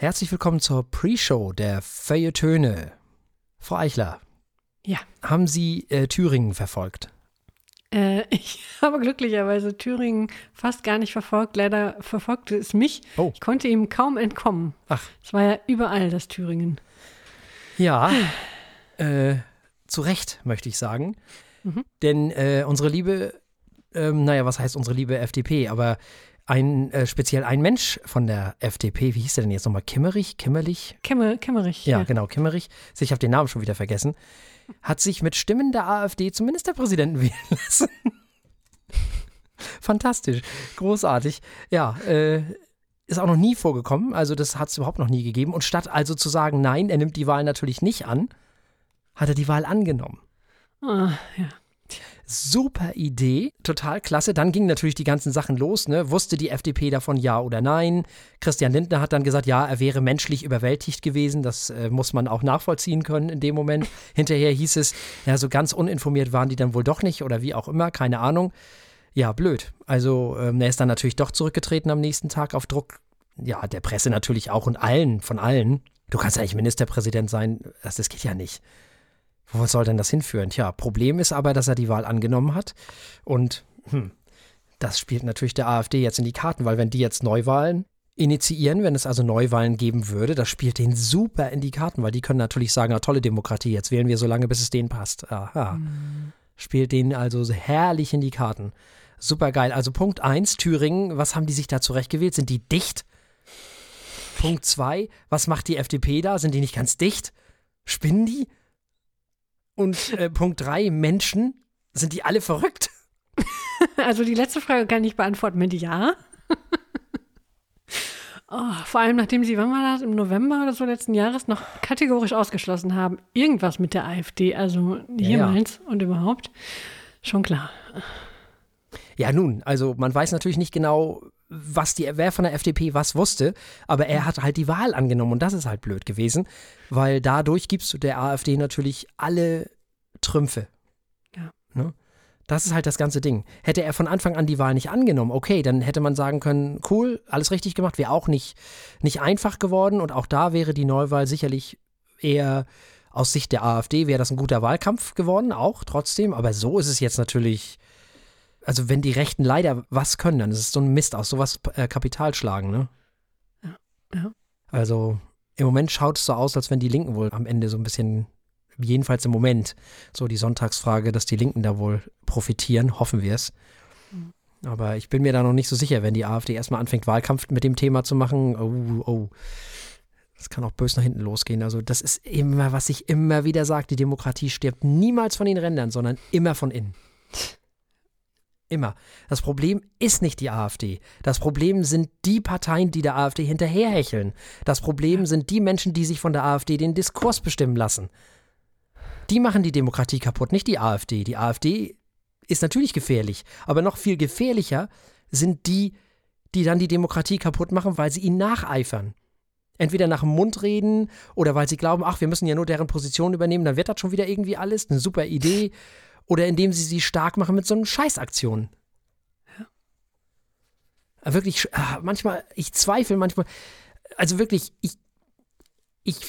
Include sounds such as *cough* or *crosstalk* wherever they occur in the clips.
Herzlich willkommen zur Pre-Show der Feuilletöne. Frau Eichler. Ja. Haben Sie äh, Thüringen verfolgt? Äh, *laughs* ich habe glücklicherweise Thüringen fast gar nicht verfolgt. Leider verfolgte es mich. Oh. Ich konnte ihm kaum entkommen. Ach. Es war ja überall das Thüringen. Ja. äh, zu Recht, möchte ich sagen. Mhm. Denn äh, unsere liebe, ähm, naja, was heißt unsere liebe FDP? Aber ein, äh, speziell ein Mensch von der FDP, wie hieß der denn jetzt nochmal? Kimmerich? Kimmerlich? Kimmer, Kimmerich. Ja, genau, Kimmerich. Ich habe den Namen schon wieder vergessen. Hat sich mit Stimmen der AfD zum Ministerpräsidenten *laughs* wählen lassen. Fantastisch, großartig. Ja, äh, ist auch noch nie vorgekommen. Also, das hat es überhaupt noch nie gegeben. Und statt also zu sagen, nein, er nimmt die Wahl natürlich nicht an, hat er die Wahl angenommen. Ah, ja. Super Idee, total klasse. Dann gingen natürlich die ganzen Sachen los. Ne? Wusste die FDP davon ja oder nein? Christian Lindner hat dann gesagt, ja, er wäre menschlich überwältigt gewesen. Das äh, muss man auch nachvollziehen können in dem Moment. *laughs* Hinterher hieß es, ja, so ganz uninformiert waren die dann wohl doch nicht oder wie auch immer, keine Ahnung. Ja, blöd. Also ähm, er ist dann natürlich doch zurückgetreten am nächsten Tag auf Druck, ja, der Presse natürlich auch und allen, von allen. Du kannst ja nicht Ministerpräsident sein, das, das geht ja nicht. Wo soll denn das hinführen? Tja, Problem ist aber, dass er die Wahl angenommen hat. Und hm, das spielt natürlich der AfD jetzt in die Karten, weil wenn die jetzt Neuwahlen initiieren, wenn es also Neuwahlen geben würde, das spielt denen super in die Karten, weil die können natürlich sagen, na tolle Demokratie, jetzt wählen wir so lange, bis es denen passt. Aha. Mhm. Spielt denen also so herrlich in die Karten. Super geil. Also Punkt 1, Thüringen, was haben die sich da zurechtgewählt? Sind die dicht? Punkt 2, was macht die FDP da? Sind die nicht ganz dicht? Spinnen die? Und äh, Punkt 3, Menschen, sind die alle verrückt? *laughs* Also die letzte Frage kann ich beantworten mit Ja. *laughs* Oh, vor allem nachdem sie, wann war das, im November oder so letzten Jahres noch kategorisch ausgeschlossen haben, irgendwas mit der AfD, also jemals ja, ja. und überhaupt, schon klar. Ja, nun, also man weiß natürlich nicht genau, was die, wer von der FDP was wusste, aber er hat halt die Wahl angenommen und das ist halt blöd gewesen, weil dadurch gibst du der AfD natürlich alle Trümpfe. Ja. Ne? Das ist halt das ganze Ding. Hätte er von Anfang an die Wahl nicht angenommen, okay, dann hätte man sagen können, cool, alles richtig gemacht, wäre auch nicht, nicht einfach geworden und auch da wäre die Neuwahl sicherlich eher aus Sicht der AfD wäre das ein guter Wahlkampf geworden, auch trotzdem, aber so ist es jetzt natürlich, also wenn die Rechten leider was können, dann ist es so ein Mist aus sowas äh, Kapital schlagen, ne? Ja, ja. Also im Moment schaut es so aus, als wenn die Linken wohl am Ende so ein bisschen jedenfalls im Moment, so die Sonntagsfrage, dass die Linken da wohl profitieren, hoffen wir es. Mhm. Aber ich bin mir da noch nicht so sicher, wenn die AfD erstmal anfängt, Wahlkampf mit dem Thema zu machen. Oh, oh. Das kann auch bös nach hinten losgehen. Also, das ist immer, was ich immer wieder sage: die Demokratie stirbt niemals von den Rändern, sondern immer von innen. *laughs* Immer. Das Problem ist nicht die AfD. Das Problem sind die Parteien, die der AfD hinterherhecheln. Das Problem sind die Menschen, die sich von der AfD den Diskurs bestimmen lassen. Die machen die Demokratie kaputt, nicht die AfD. Die AfD ist natürlich gefährlich, aber noch viel gefährlicher sind die, die dann die Demokratie kaputt machen, weil sie ihnen nacheifern. Entweder nach dem Mund reden oder weil sie glauben, ach, wir müssen ja nur deren Position übernehmen, dann wird das schon wieder irgendwie alles, eine super Idee. Oder indem sie sie stark machen mit so einen Scheißaktionen. Ja. Wirklich, manchmal, ich zweifle manchmal, also wirklich, ich, ich,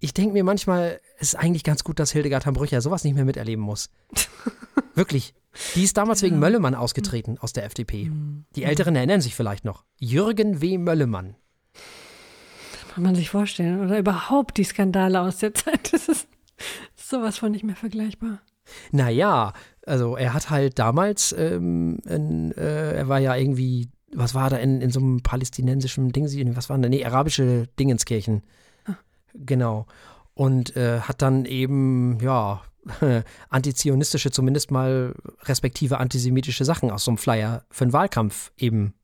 ich denke mir manchmal, es ist eigentlich ganz gut, dass Hildegard Hambrücher sowas nicht mehr miterleben muss. *laughs* Wirklich. Die ist damals wegen Möllemann ausgetreten aus der FDP. Die Älteren erinnern sich vielleicht noch. Jürgen W. Möllemann. Kann man sich vorstellen. Oder überhaupt die Skandale aus der Zeit. Das ist sowas von nicht mehr vergleichbar. Naja, also er hat halt damals, ähm, in, äh, er war ja irgendwie, was war da in, in so einem palästinensischen Ding, was waren da, nee, arabische Dingenskirchen. Ah. Genau. Und äh, hat dann eben, ja, *laughs* antizionistische, zumindest mal respektive antisemitische Sachen aus so einem Flyer für einen Wahlkampf eben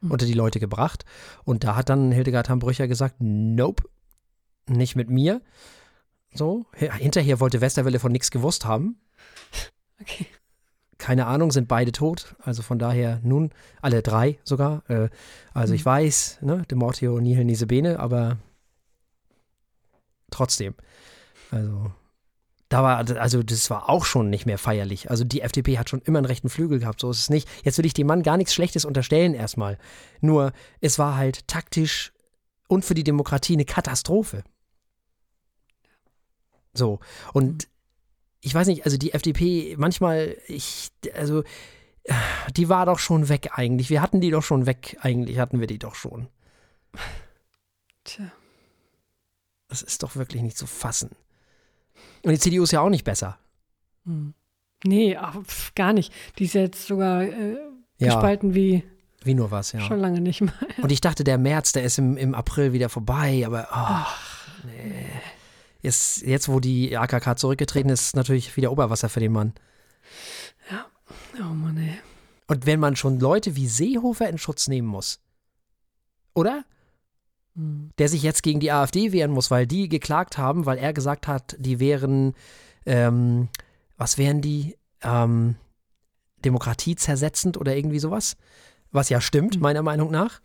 mhm. unter die Leute gebracht. Und da hat dann Hildegard Hambrücher gesagt, nope, nicht mit mir. So, hinterher wollte Westerwelle von nichts gewusst haben. Okay. Keine Ahnung, sind beide tot. Also von daher nun, alle drei sogar. Äh, also mhm. ich weiß, ne, Demortio nihil nise bene, aber trotzdem. Also da war, also das war auch schon nicht mehr feierlich. Also die FDP hat schon immer einen rechten Flügel gehabt, so ist es nicht. Jetzt will ich dem Mann gar nichts Schlechtes unterstellen erstmal. Nur, es war halt taktisch und für die Demokratie eine Katastrophe. So, und ich weiß nicht, also die FDP, manchmal, ich, also, die war doch schon weg eigentlich. Wir hatten die doch schon weg, eigentlich hatten wir die doch schon. Tja. Das ist doch wirklich nicht zu fassen. Und die CDU ist ja auch nicht besser. Hm. Nee, ach, pf, gar nicht. Die ist jetzt sogar äh, Ja. gespalten wie Wie nur was, ja. schon lange nicht mehr. Und ich dachte, der März, der ist im, im April wieder vorbei, aber ach, nee. Jetzt, jetzt, wo die AKK zurückgetreten ist, ist natürlich wieder Oberwasser für den Mann. Oh Mann, ey. Und wenn man schon Leute wie Seehofer in Schutz nehmen muss, oder? Hm. Der sich jetzt gegen die AfD wehren muss, weil die geklagt haben, weil er gesagt hat, die wären, ähm, was wären die? Ähm, Demokratie zersetzend oder irgendwie sowas? Was ja stimmt, Mhm. meiner Meinung nach.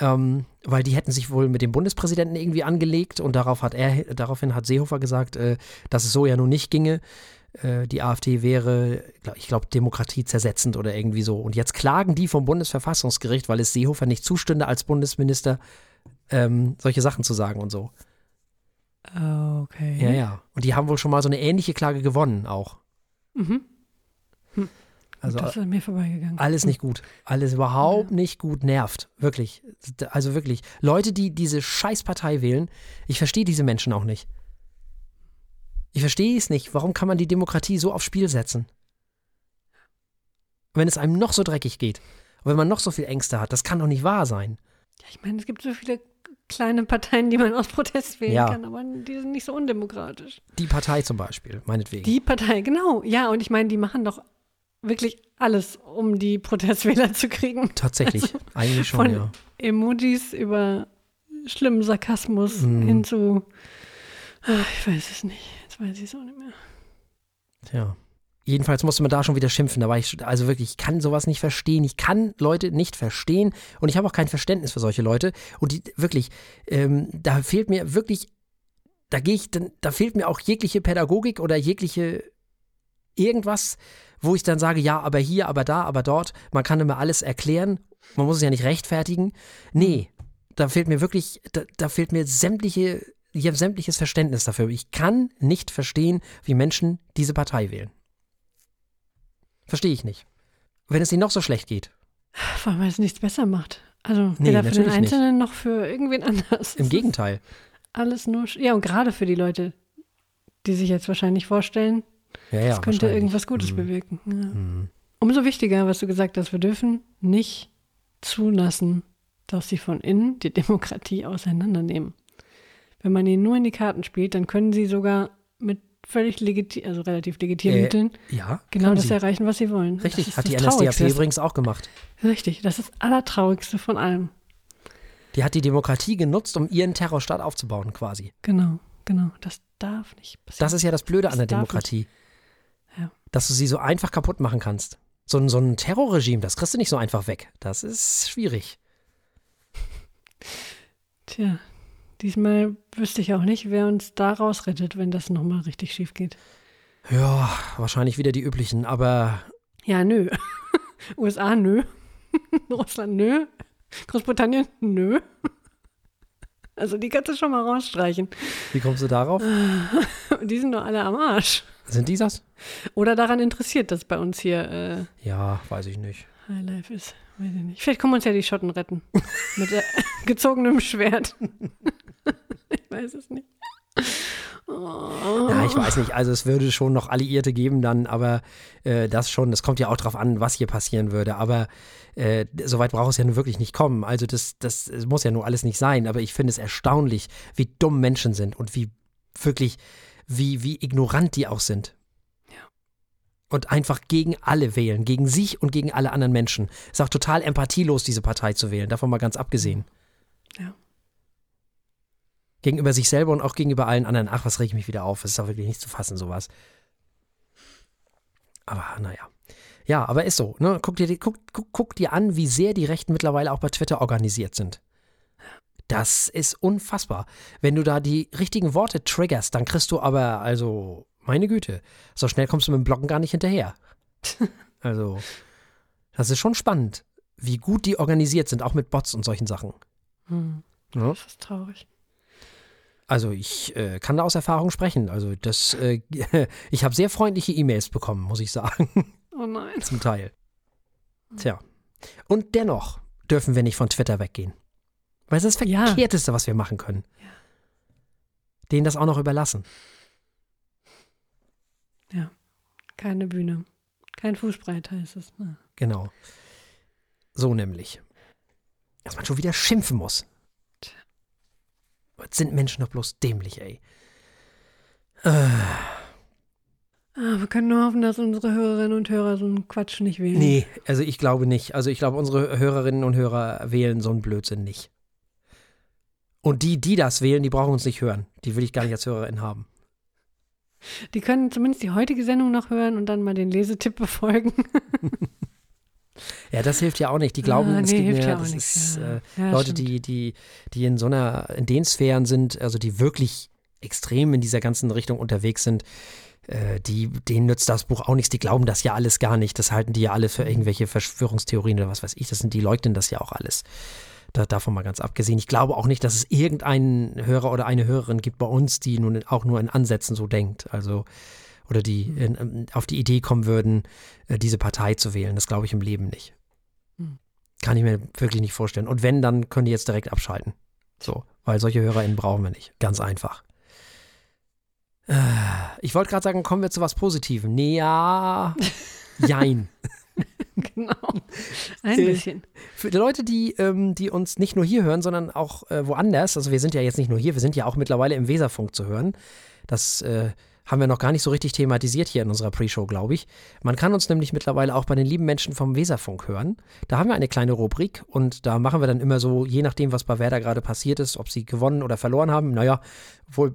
Ähm, weil die hätten sich wohl mit dem Bundespräsidenten irgendwie angelegt und darauf hat er, daraufhin hat Seehofer gesagt, äh, dass es so ja nun nicht ginge. Äh, die AfD wäre, ich glaube, Demokratie zersetzend oder irgendwie so. Und jetzt klagen die vom Bundesverfassungsgericht, weil es Seehofer nicht zustünde, als Bundesminister ähm, solche Sachen zu sagen und so. Okay. Ja, ja. Und die haben wohl schon mal so eine ähnliche Klage gewonnen auch. Mhm. Also das ist an mir vorbeigegangen. alles nicht gut. Alles überhaupt nicht gut. Nervt. Wirklich. Also wirklich. Leute, die diese Scheißpartei wählen, ich verstehe diese Menschen auch nicht. Ich verstehe es nicht. Warum kann man die Demokratie so aufs Spiel setzen? Wenn es einem noch so dreckig geht. Und wenn man noch so viel Ängste hat, das kann doch nicht wahr sein. Ja, ich meine, es gibt so viele kleine Parteien, die man aus Protest wählen Ja. kann, aber die sind nicht so undemokratisch. Die Partei zum Beispiel, meinetwegen. Die Partei, genau. Ja, und ich meine, die machen doch wirklich alles, um die Protestwähler zu kriegen. Tatsächlich. Also, Eigentlich schon, von- ja. Emojis über schlimmen Sarkasmus Mhm. hin zu, ah, ich weiß es nicht, jetzt weiß ich es auch nicht mehr. Tja. Jedenfalls musste man da schon wieder schimpfen. Da war ich, also wirklich, ich kann sowas nicht verstehen. Ich kann Leute nicht verstehen und ich habe auch kein Verständnis für solche Leute. Und die, wirklich, ähm, da fehlt mir wirklich, da gehe ich, da fehlt mir auch jegliche Pädagogik oder jegliche irgendwas, wo ich dann sage, ja, aber hier, aber da, aber dort. Man kann immer alles erklären. Man muss es ja nicht rechtfertigen. Nee, da fehlt mir wirklich, da, da fehlt mir sämtliche, ich habe sämtliches Verständnis dafür. Ich kann nicht verstehen, wie Menschen diese Partei wählen. Verstehe ich nicht. Wenn es ihnen noch so schlecht geht. Vor allem, weil es nichts besser macht. Also Nee, weder für den natürlich nicht. Einzelnen noch für irgendwen anders. Im Es Gegenteil. Alles nur, ja, und gerade für die Leute, die sich jetzt wahrscheinlich vorstellen, Ja, ja. es könnte irgendwas Gutes Mhm. bewirken. Ja. Mhm. Umso wichtiger, was du gesagt hast, wir dürfen nicht zulassen, dass sie von innen die Demokratie auseinandernehmen. Wenn man ihnen nur in die Karten spielt, dann können sie sogar mit völlig legitim, also relativ legitimen Äh, Mitteln Ja, genau das sie. erreichen, was sie wollen. Richtig, das ist hat die das NSDAP übrigens auch gemacht. Richtig, das ist das Allertraurigste von allem. Die hat die Demokratie genutzt, um ihren Terrorstaat aufzubauen, quasi. Genau, genau. Das darf nicht passieren. Das ist ja das Blöde an Das der Demokratie. Ja. Dass du sie so einfach kaputt machen kannst. So ein, so ein Terrorregime, das kriegst du nicht so einfach weg. Das ist schwierig. Tja, diesmal wüsste ich auch nicht, wer uns da rausrettet, wenn das nochmal richtig schief geht. Ja, wahrscheinlich wieder die üblichen, aber Ja, nö. *laughs* USA, nö. *laughs* Russland, nö. Großbritannien, nö. Also die kannst du schon mal rausstreichen. wie kommst du darauf? *laughs* Die sind doch alle am Arsch. Sind die das? Oder daran interessiert, dass bei uns hier äh, Ja, weiß ich nicht. Highlife ist. Weiß ich nicht. Vielleicht kommen uns ja die Schotten retten. Mit äh, *laughs* gezogenem Schwert. *laughs* ich weiß es nicht. Oh. Ja, ich weiß nicht. Also es würde schon noch Alliierte geben dann, aber äh, das schon, das kommt ja auch drauf an, was hier passieren würde. Aber äh, soweit braucht es ja nun wirklich nicht kommen. Also das, das es muss ja nur alles nicht sein. Aber ich finde es erstaunlich, wie dumm Menschen sind und wie wirklich, wie, wie ignorant die auch sind. Und einfach gegen alle wählen, gegen sich und gegen alle anderen Menschen. Ist auch total empathielos, diese Partei zu wählen, davon mal ganz abgesehen. Ja. Gegenüber sich selber und auch gegenüber allen anderen. Ach, was reg ich mich wieder auf? Das ist doch wirklich nicht zu fassen, sowas. Aber naja. Ja, aber ist so. Ne? Guck, dir, guck, guck, guck dir an, wie sehr die Rechten mittlerweile auch bei Twitter organisiert sind. Das ist unfassbar. Wenn du da die richtigen Worte triggerst, dann kriegst du aber, also, meine Güte, so schnell kommst du mit dem Blocken gar nicht hinterher. *laughs* also, das ist schon spannend, wie gut die organisiert sind, auch mit Bots und solchen Sachen. Hm. Ja. Das ist traurig. Also ich äh, kann da aus Erfahrung sprechen. Also das, äh, *laughs* ich habe sehr freundliche E-Mails bekommen, muss ich sagen, Oh nein. zum Teil. Tja. Und dennoch dürfen wir nicht von Twitter weggehen. Weil es ist das Ja. Verkehrteste, was wir machen können. Denen das auch noch überlassen. Keine Bühne. Kein Fußbreit heißt es. ne? Genau. So nämlich. Dass man schon wieder schimpfen muss. Was sind Menschen doch bloß dämlich, ey. Ah, wir können nur hoffen, dass unsere Hörerinnen und Hörer so einen Quatsch nicht wählen. Nee, also ich glaube nicht. Also ich glaube, unsere Hörerinnen und Hörer wählen so einen Blödsinn nicht. Und die, die das wählen, die brauchen uns nicht hören. Die will ich gar nicht als Hörerin haben. Die können zumindest die heutige Sendung noch hören und dann mal den Lesetipp befolgen. *laughs* Ja, das hilft ja auch nicht. Die glauben, Ah, es nee, gibt hilft mehr, ja auch nichts, ja. äh, Ja, Leute, stimmt. die, die, die in so einer, in den Sphären sind, also die wirklich extrem in dieser ganzen Richtung unterwegs sind, äh, die, denen nützt das Buch auch nichts. Die glauben das ja alles gar nicht. Das halten die ja alle für irgendwelche Verschwörungstheorien oder was weiß ich. Das sind, die leugnen das ja auch alles. Da, davon mal ganz abgesehen. Ich glaube auch nicht, dass es irgendeinen Hörer oder eine Hörerin gibt bei uns, die nun auch nur in Ansätzen so denkt. Also, oder die in, in, auf die Idee kommen würden, äh, diese Partei zu wählen. Das glaube ich im Leben nicht. Hm. Kann ich mir wirklich nicht vorstellen. Und wenn, dann können die jetzt direkt abschalten. So, weil solche HörerInnen brauchen wir nicht. Ganz einfach. Äh, Ich wollte gerade sagen, kommen wir zu was Positivem. Nee, ja. *laughs* Jein. genau. Ein bisschen. Für die Leute, die, ähm, die uns nicht nur hier hören, sondern auch äh, woanders, also wir sind ja jetzt nicht nur hier, wir sind ja auch mittlerweile im Weserfunk zu hören. Das haben wir noch gar nicht so richtig thematisiert hier in unserer Pre-Show, glaube ich. Man kann uns nämlich mittlerweile auch bei den lieben Menschen vom Weserfunk hören. Da haben wir eine kleine Rubrik und da machen wir dann immer so, je nachdem, was bei Werder gerade passiert ist, ob sie gewonnen oder verloren haben. Naja, wohl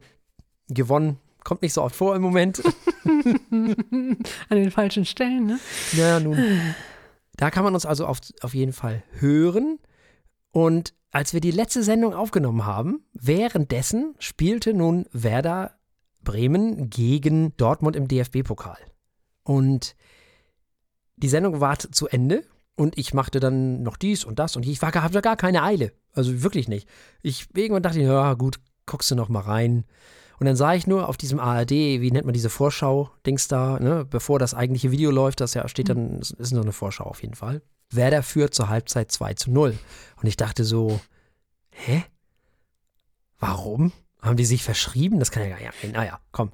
gewonnen kommt nicht so oft vor im Moment. *laughs* *laughs* An den falschen Stellen, ne? Ja, nun. Da kann man uns also auf, auf jeden Fall hören. Und als wir die letzte Sendung aufgenommen haben, währenddessen spielte nun Werder Bremen gegen Dortmund im DFB-Pokal. Und die Sendung war zu Ende und ich machte dann noch dies und das und ich war, hatte gar keine Eile. Also wirklich nicht. Ich irgendwann dachte, ich, ja gut, guckst du noch mal rein. Und dann sah ich nur auf diesem ARD, wie nennt man diese Vorschau-Dings da, ne, bevor das eigentliche Video läuft, das ja steht dann, ist ist nur eine Vorschau auf jeden Fall. Werder führt zur Halbzeit 2 zu 0. Und ich dachte so, hä? Warum? Haben die sich verschrieben? Das kann ja gar nicht angehen. Naja, komm.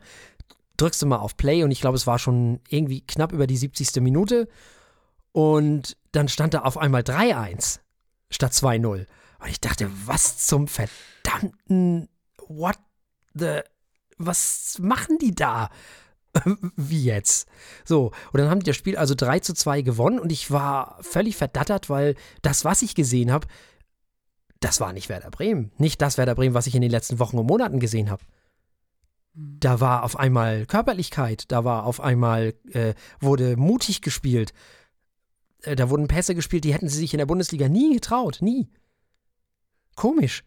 Drückst du mal auf Play und ich glaube, es war schon irgendwie knapp über die 70. Minute. Und dann stand da auf einmal 3-1 statt 2-0. Und ich dachte, was zum verdammten, what the, was machen die da? *laughs* Wie jetzt? So, und dann haben die das Spiel also 3 zu 2 gewonnen und ich war völlig verdattert, weil das, was ich gesehen habe, das war nicht Werder Bremen. Nicht das Werder Bremen, was ich in den letzten Wochen und Monaten gesehen habe. Da war auf einmal Körperlichkeit, da war auf einmal, äh, wurde mutig gespielt. Äh, da wurden Pässe gespielt, die hätten sie sich in der Bundesliga nie getraut, nie. Komisch.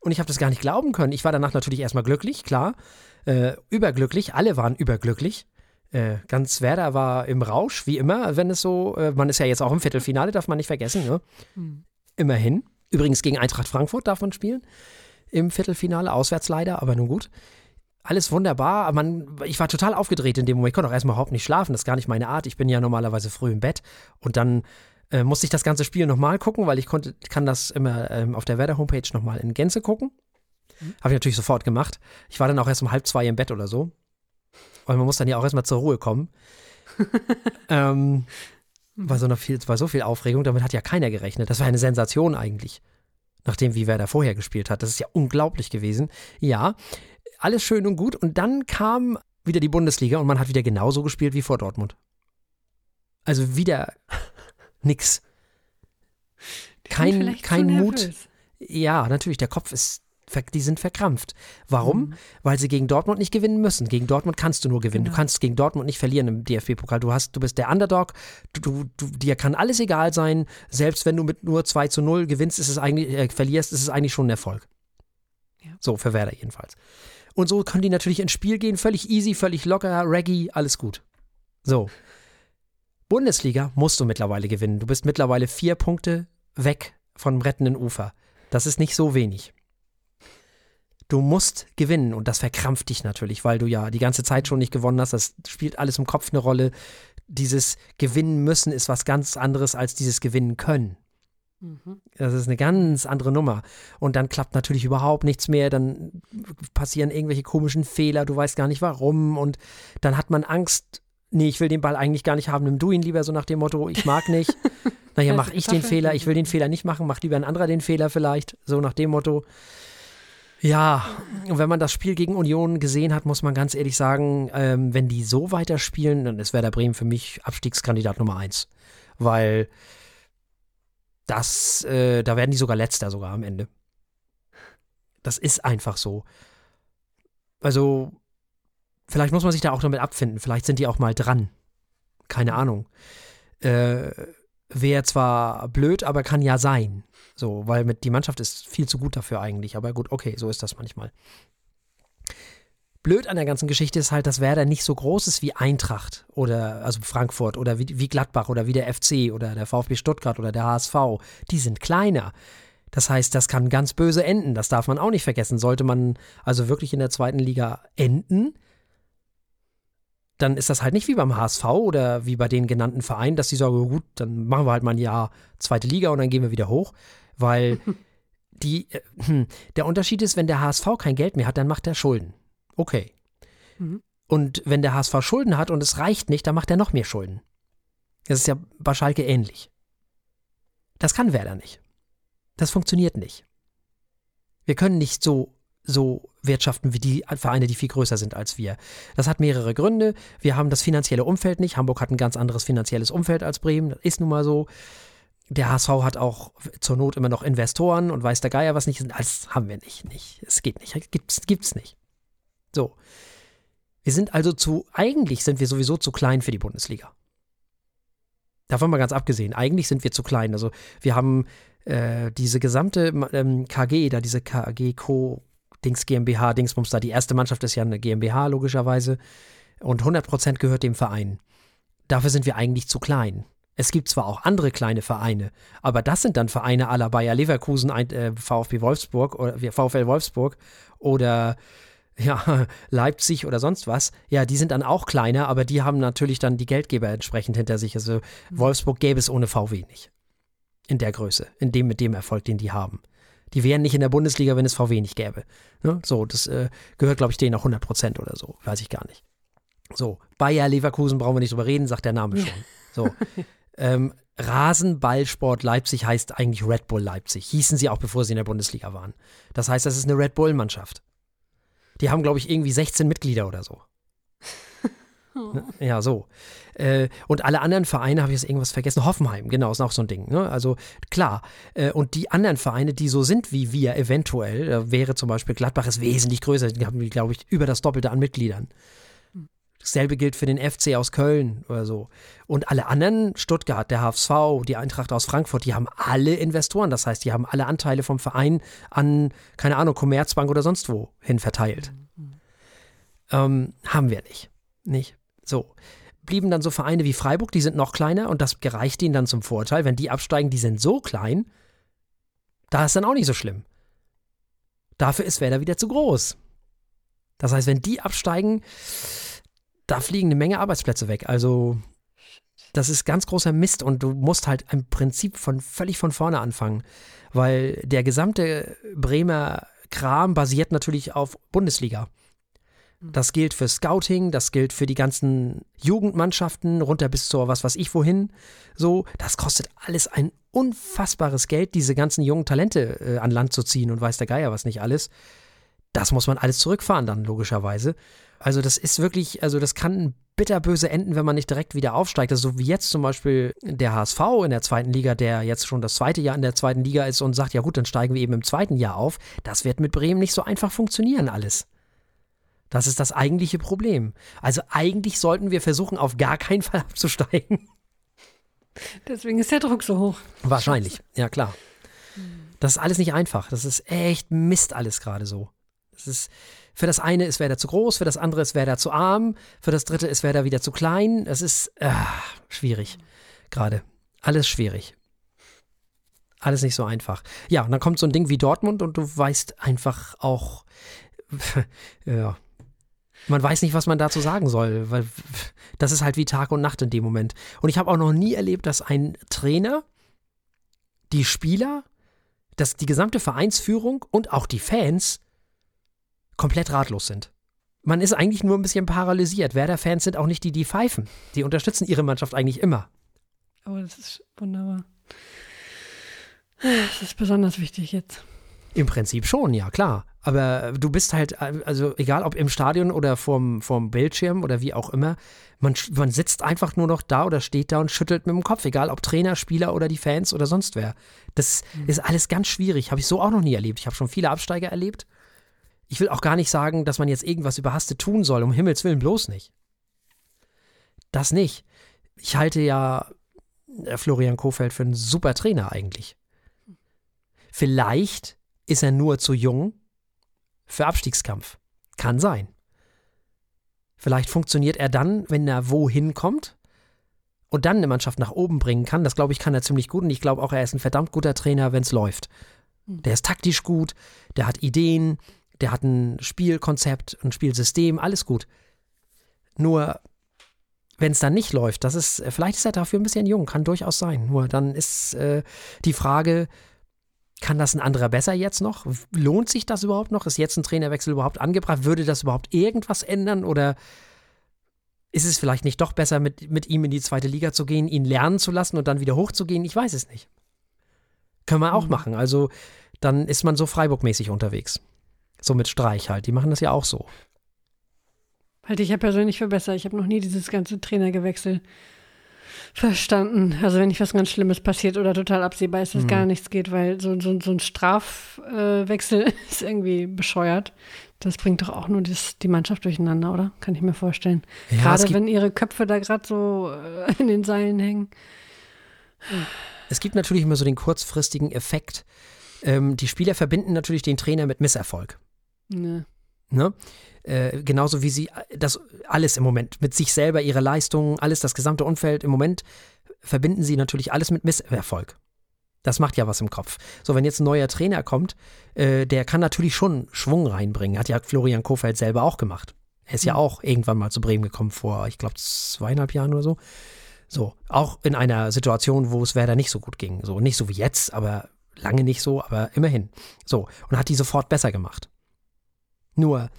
Und ich habe das gar nicht glauben können. Ich war danach natürlich erstmal glücklich, klar. Äh, überglücklich, alle waren überglücklich. Äh, ganz Werder war im Rausch, wie immer, wenn es so, äh, man ist ja jetzt auch im Viertelfinale, darf man nicht vergessen, ne? Hm. Immerhin. Übrigens gegen Eintracht Frankfurt darf man spielen. Im Viertelfinale, auswärts leider, aber nun gut. Alles wunderbar. Man, ich war total aufgedreht in dem Moment. Ich konnte auch erstmal überhaupt nicht schlafen. Das ist gar nicht meine Art. Ich bin ja normalerweise früh im Bett. Und dann äh, musste ich das ganze Spiel nochmal gucken, weil ich konnte, kann das immer ähm, auf der Werder-Homepage nochmal in Gänze gucken. Habe ich natürlich sofort gemacht. Ich war dann auch erst um halb zwei im Bett oder so. Weil man muss dann ja auch erstmal zur Ruhe kommen. *laughs* ähm, war so, viel, war so viel Aufregung, damit hat ja keiner gerechnet. Das war eine Sensation eigentlich. Nachdem, wie Werder vorher gespielt hat. Das ist ja unglaublich gewesen. Ja, alles schön und gut. Und dann kam wieder die Bundesliga und man hat wieder genauso gespielt wie vor Dortmund. Also wieder *laughs* nix. Kein, kein Mut. Ja, natürlich, der Kopf ist die sind verkrampft. Warum? Mhm. Weil sie gegen Dortmund nicht gewinnen müssen. Gegen Dortmund kannst du nur gewinnen. Genau. Du kannst gegen Dortmund nicht verlieren im DFB-Pokal. Du hast, du bist der Underdog. Du, du, du, dir kann alles egal sein. Selbst wenn du mit nur 2 zu 0 gewinnst, ist es eigentlich, äh, verlierst, ist es eigentlich schon ein Erfolg. Ja. So, für Werder jedenfalls. Und so können die natürlich ins Spiel gehen. Völlig easy, völlig locker, Reggae, alles gut. So. Bundesliga musst du mittlerweile gewinnen. Du bist mittlerweile vier Punkte weg vom rettenden Ufer. Das ist nicht so wenig. Du musst gewinnen und das verkrampft dich natürlich, weil du ja die ganze Zeit schon nicht gewonnen hast. Das spielt alles im Kopf eine Rolle. Dieses Gewinnen müssen ist was ganz anderes als dieses Gewinnen können. Mhm. Das ist eine ganz andere Nummer. Und dann klappt natürlich überhaupt nichts mehr. Dann passieren irgendwelche komischen Fehler. Du weißt gar nicht warum. Und dann hat man Angst. Nee, ich will den Ball eigentlich gar nicht haben. Nimm du ihn lieber so nach dem Motto, ich mag nicht. *laughs* naja, mach ich den Fehler. Ich will den Fehler nicht machen. Mach lieber ein anderer den Fehler vielleicht. So nach dem Motto. Ja, und wenn man das Spiel gegen Union gesehen hat, muss man ganz ehrlich sagen, ähm, wenn die so weiterspielen, dann ist Werder Bremen für mich Abstiegskandidat Nummer eins. Weil das, äh, da werden die sogar letzter sogar am Ende. Das ist einfach so. Also, vielleicht muss man sich da auch damit abfinden. Vielleicht sind die auch mal dran. Keine Ahnung. Äh, Wäre zwar blöd, aber kann ja sein. So, weil mit, die Mannschaft ist viel zu gut dafür eigentlich. Aber gut, okay, so ist das manchmal. Blöd an der ganzen Geschichte ist halt, dass Werder nicht so groß ist wie Eintracht oder also Frankfurt oder wie, wie Gladbach oder wie der FC oder der VfB Stuttgart oder der HSV. Die sind kleiner. Das heißt, das kann ganz böse enden. Das darf man auch nicht vergessen. Sollte man also wirklich in der zweiten Liga enden, dann ist das halt nicht wie beim HSV oder wie bei den genannten Vereinen, dass die sagen, gut, dann machen wir halt mal ein Jahr zweite Liga und dann gehen wir wieder hoch, weil *laughs* die, äh, *clears throat* der Unterschied ist, wenn der HSV kein Geld mehr hat, dann macht er Schulden. Okay. Mhm. Und wenn der HSV Schulden hat und es reicht nicht, dann macht er noch mehr Schulden. Das ist ja bei Schalke ähnlich. Das kann Werder nicht. Das funktioniert nicht. Wir können nicht so so wirtschaften wie die Vereine, die viel größer sind als wir. Das hat mehrere Gründe. Wir haben das finanzielle Umfeld nicht. Hamburg hat ein ganz anderes finanzielles Umfeld als Bremen. Das ist nun mal so. Der HSV hat auch zur Not immer noch Investoren und weiß der Geier was nicht. Das haben wir nicht. nicht. Es geht nicht. Gibt's, gibt's nicht. So. Wir sind also zu, eigentlich sind wir sowieso zu klein für die Bundesliga. Davon mal ganz abgesehen. Eigentlich sind wir zu klein. Also wir haben äh, diese gesamte ähm, KG, da diese KG Co Dings GmbH, Dingsbums da. Die erste Mannschaft ist ja eine GmbH, logischerweise. Und 100% gehört dem Verein. Dafür sind wir eigentlich zu klein. Es gibt zwar auch andere kleine Vereine, aber das sind dann Vereine aller Bayer Leverkusen, äh, VfB Wolfsburg oder VfL Wolfsburg oder ja, *laughs* Leipzig oder sonst was. Ja, die sind dann auch kleiner, aber die haben natürlich dann die Geldgeber entsprechend hinter sich. Also mhm. Wolfsburg gäbe es ohne VW nicht. In der Größe, in dem mit dem Erfolg, den die haben. Die wären nicht in der Bundesliga, wenn es VW nicht gäbe. Ne? So, das äh, gehört, glaube ich, denen auch 100 Prozent oder so. Weiß ich gar nicht. So, Bayer Leverkusen brauchen wir nicht drüber reden, sagt der Name schon. So. *laughs* ähm, Rasenballsport Leipzig heißt eigentlich Red Bull Leipzig. Hießen sie auch, bevor sie in der Bundesliga waren. Das heißt, das ist eine Red Bull-Mannschaft. Die haben, glaube ich, irgendwie 16 Mitglieder oder so. *laughs* Ne? Ja, so. Äh, und alle anderen Vereine, habe ich jetzt irgendwas vergessen? Hoffenheim, genau, ist auch so ein Ding. Ne? Also klar. Äh, und die anderen Vereine, die so sind wie wir eventuell, äh, wäre zum Beispiel Gladbach ist wesentlich größer, die haben, glaube ich, über das Doppelte an Mitgliedern. Dasselbe gilt für den FC aus Köln oder so. Und alle anderen, Stuttgart, der HSV, die Eintracht aus Frankfurt, die haben alle Investoren. Das heißt, die haben alle Anteile vom Verein an, keine Ahnung, Commerzbank oder sonst wo hin verteilt. Mhm. Ähm, haben wir nicht. Nicht. So. Blieben dann so Vereine wie Freiburg, die sind noch kleiner und das gereicht ihnen dann zum Vorteil. Wenn die absteigen, die sind so klein, da ist dann auch nicht so schlimm. Dafür ist Werder wieder zu groß. Das heißt, wenn die absteigen, da fliegen eine Menge Arbeitsplätze weg. Also, das ist ganz großer Mist und du musst halt im Prinzip von völlig von vorne anfangen, weil der gesamte Bremer Kram basiert natürlich auf Bundesliga. Mhm. Das gilt für Scouting, das gilt für die ganzen Jugendmannschaften, runter bis zur was weiß ich wohin. So, das kostet alles ein unfassbares Geld, diese ganzen jungen Talente äh, an Land zu ziehen und weiß der Geier was nicht alles. Das muss man alles zurückfahren dann, logischerweise. Also das ist wirklich, also das kann bitterböse enden, wenn man nicht direkt wieder aufsteigt. Also so wie jetzt zum Beispiel der HSV in der zweiten Liga, der jetzt schon das zweite Jahr in der zweiten Liga ist und sagt, ja gut, dann steigen wir eben im zweiten Jahr auf. Das wird mit Bremen nicht so einfach funktionieren alles. Das ist das eigentliche Problem. Also eigentlich sollten wir versuchen, auf gar keinen Fall *laughs* abzusteigen. Deswegen ist der Druck so hoch. Wahrscheinlich, *laughs* ja klar. Das ist alles nicht einfach. Das ist echt Mist alles gerade so. Das ist, für das eine ist Werder zu groß, für das andere ist Werder zu arm, für das dritte ist Werder wieder zu klein. Das ist äh, schwierig gerade. Alles schwierig. Alles nicht so einfach. Ja, und dann kommt so ein Ding wie Dortmund und du weißt einfach auch, *laughs* ja, man weiß nicht, was man dazu sagen soll, weil das ist halt wie Tag und Nacht in dem Moment. Und ich habe auch noch nie erlebt, dass ein Trainer die Spieler, dass die gesamte Vereinsführung und auch die Fans komplett ratlos sind. Man ist eigentlich nur ein bisschen paralysiert. Werder-Fans sind auch nicht die, die pfeifen. Die unterstützen ihre Mannschaft eigentlich immer. Oh, das ist wunderbar. Das ist besonders wichtig jetzt. Im Prinzip schon, ja, klar. Aber du bist halt, also egal ob im Stadion oder vorm, vorm Bildschirm oder wie auch immer, man, man sitzt einfach nur noch da oder steht da und schüttelt mit dem Kopf, egal ob Trainer, Spieler oder die Fans oder sonst wer. Das mhm. ist alles ganz schwierig. Habe ich so auch noch nie erlebt. Ich habe schon viele Absteiger erlebt. Ich will auch gar nicht sagen, dass man jetzt irgendwas überhastet tun soll, um Himmels Willen bloß nicht. Das nicht. Ich halte ja äh, Florian Kofeld für einen super Trainer eigentlich. Vielleicht ist er nur zu jung für Abstiegskampf. Kann sein. Vielleicht funktioniert er dann, wenn er wohin kommt und dann eine Mannschaft nach oben bringen kann. Das glaube ich, kann er ziemlich gut und ich glaube auch, er ist ein verdammt guter Trainer, wenn es läuft. Hm. Der ist taktisch gut, der hat Ideen, der hat ein Spielkonzept, ein Spielsystem, alles gut. Nur, wenn es dann nicht läuft, das ist, vielleicht ist er dafür ein bisschen jung, kann durchaus sein. Nur dann ist äh, die Frage, kann das ein anderer besser jetzt noch? Lohnt sich das überhaupt noch? Ist jetzt ein Trainerwechsel überhaupt angebracht? Würde das überhaupt irgendwas ändern? Oder ist es vielleicht nicht doch besser, mit, mit ihm in die zweite Liga zu gehen, ihn lernen zu lassen und dann wieder hochzugehen? Ich weiß es nicht. Können wir auch mhm. machen. Also dann ist man so Freiburg-mäßig unterwegs. So mit Streich halt. Die machen das ja auch so. Halte ich ja persönlich für besser. Ich habe noch nie dieses ganze Trainergewechsel Verstanden. Also wenn nicht was ganz Schlimmes passiert oder total absehbar ist, dass mhm. gar nichts geht, weil so, so, so ein Strafwechsel äh, *laughs* ist irgendwie bescheuert. Das bringt doch auch nur das, die Mannschaft durcheinander, oder? Kann ich mir vorstellen. Ja, gerade wenn ihre Köpfe da gerade so äh, in den Seilen hängen. Es gibt natürlich immer so den kurzfristigen Effekt. Ähm, die Spieler verbinden natürlich den Trainer mit Misserfolg. Ne. Ne? Äh, genauso wie sie äh, das alles im Moment mit sich selber, ihre Leistungen, alles, das gesamte Umfeld im Moment verbinden sie natürlich alles mit Misserfolg. Das macht ja was im Kopf. So, wenn jetzt ein neuer Trainer kommt, äh, der kann natürlich schon Schwung reinbringen. Hat ja Florian Kofeld selber auch gemacht. Er ist ja mhm. auch irgendwann mal zu Bremen gekommen vor, ich glaube, zweieinhalb Jahren oder so. So, auch in einer Situation, wo es Werder nicht so gut ging. So, nicht so wie jetzt, aber lange nicht so, aber immerhin. So, und hat die sofort besser gemacht. Nur,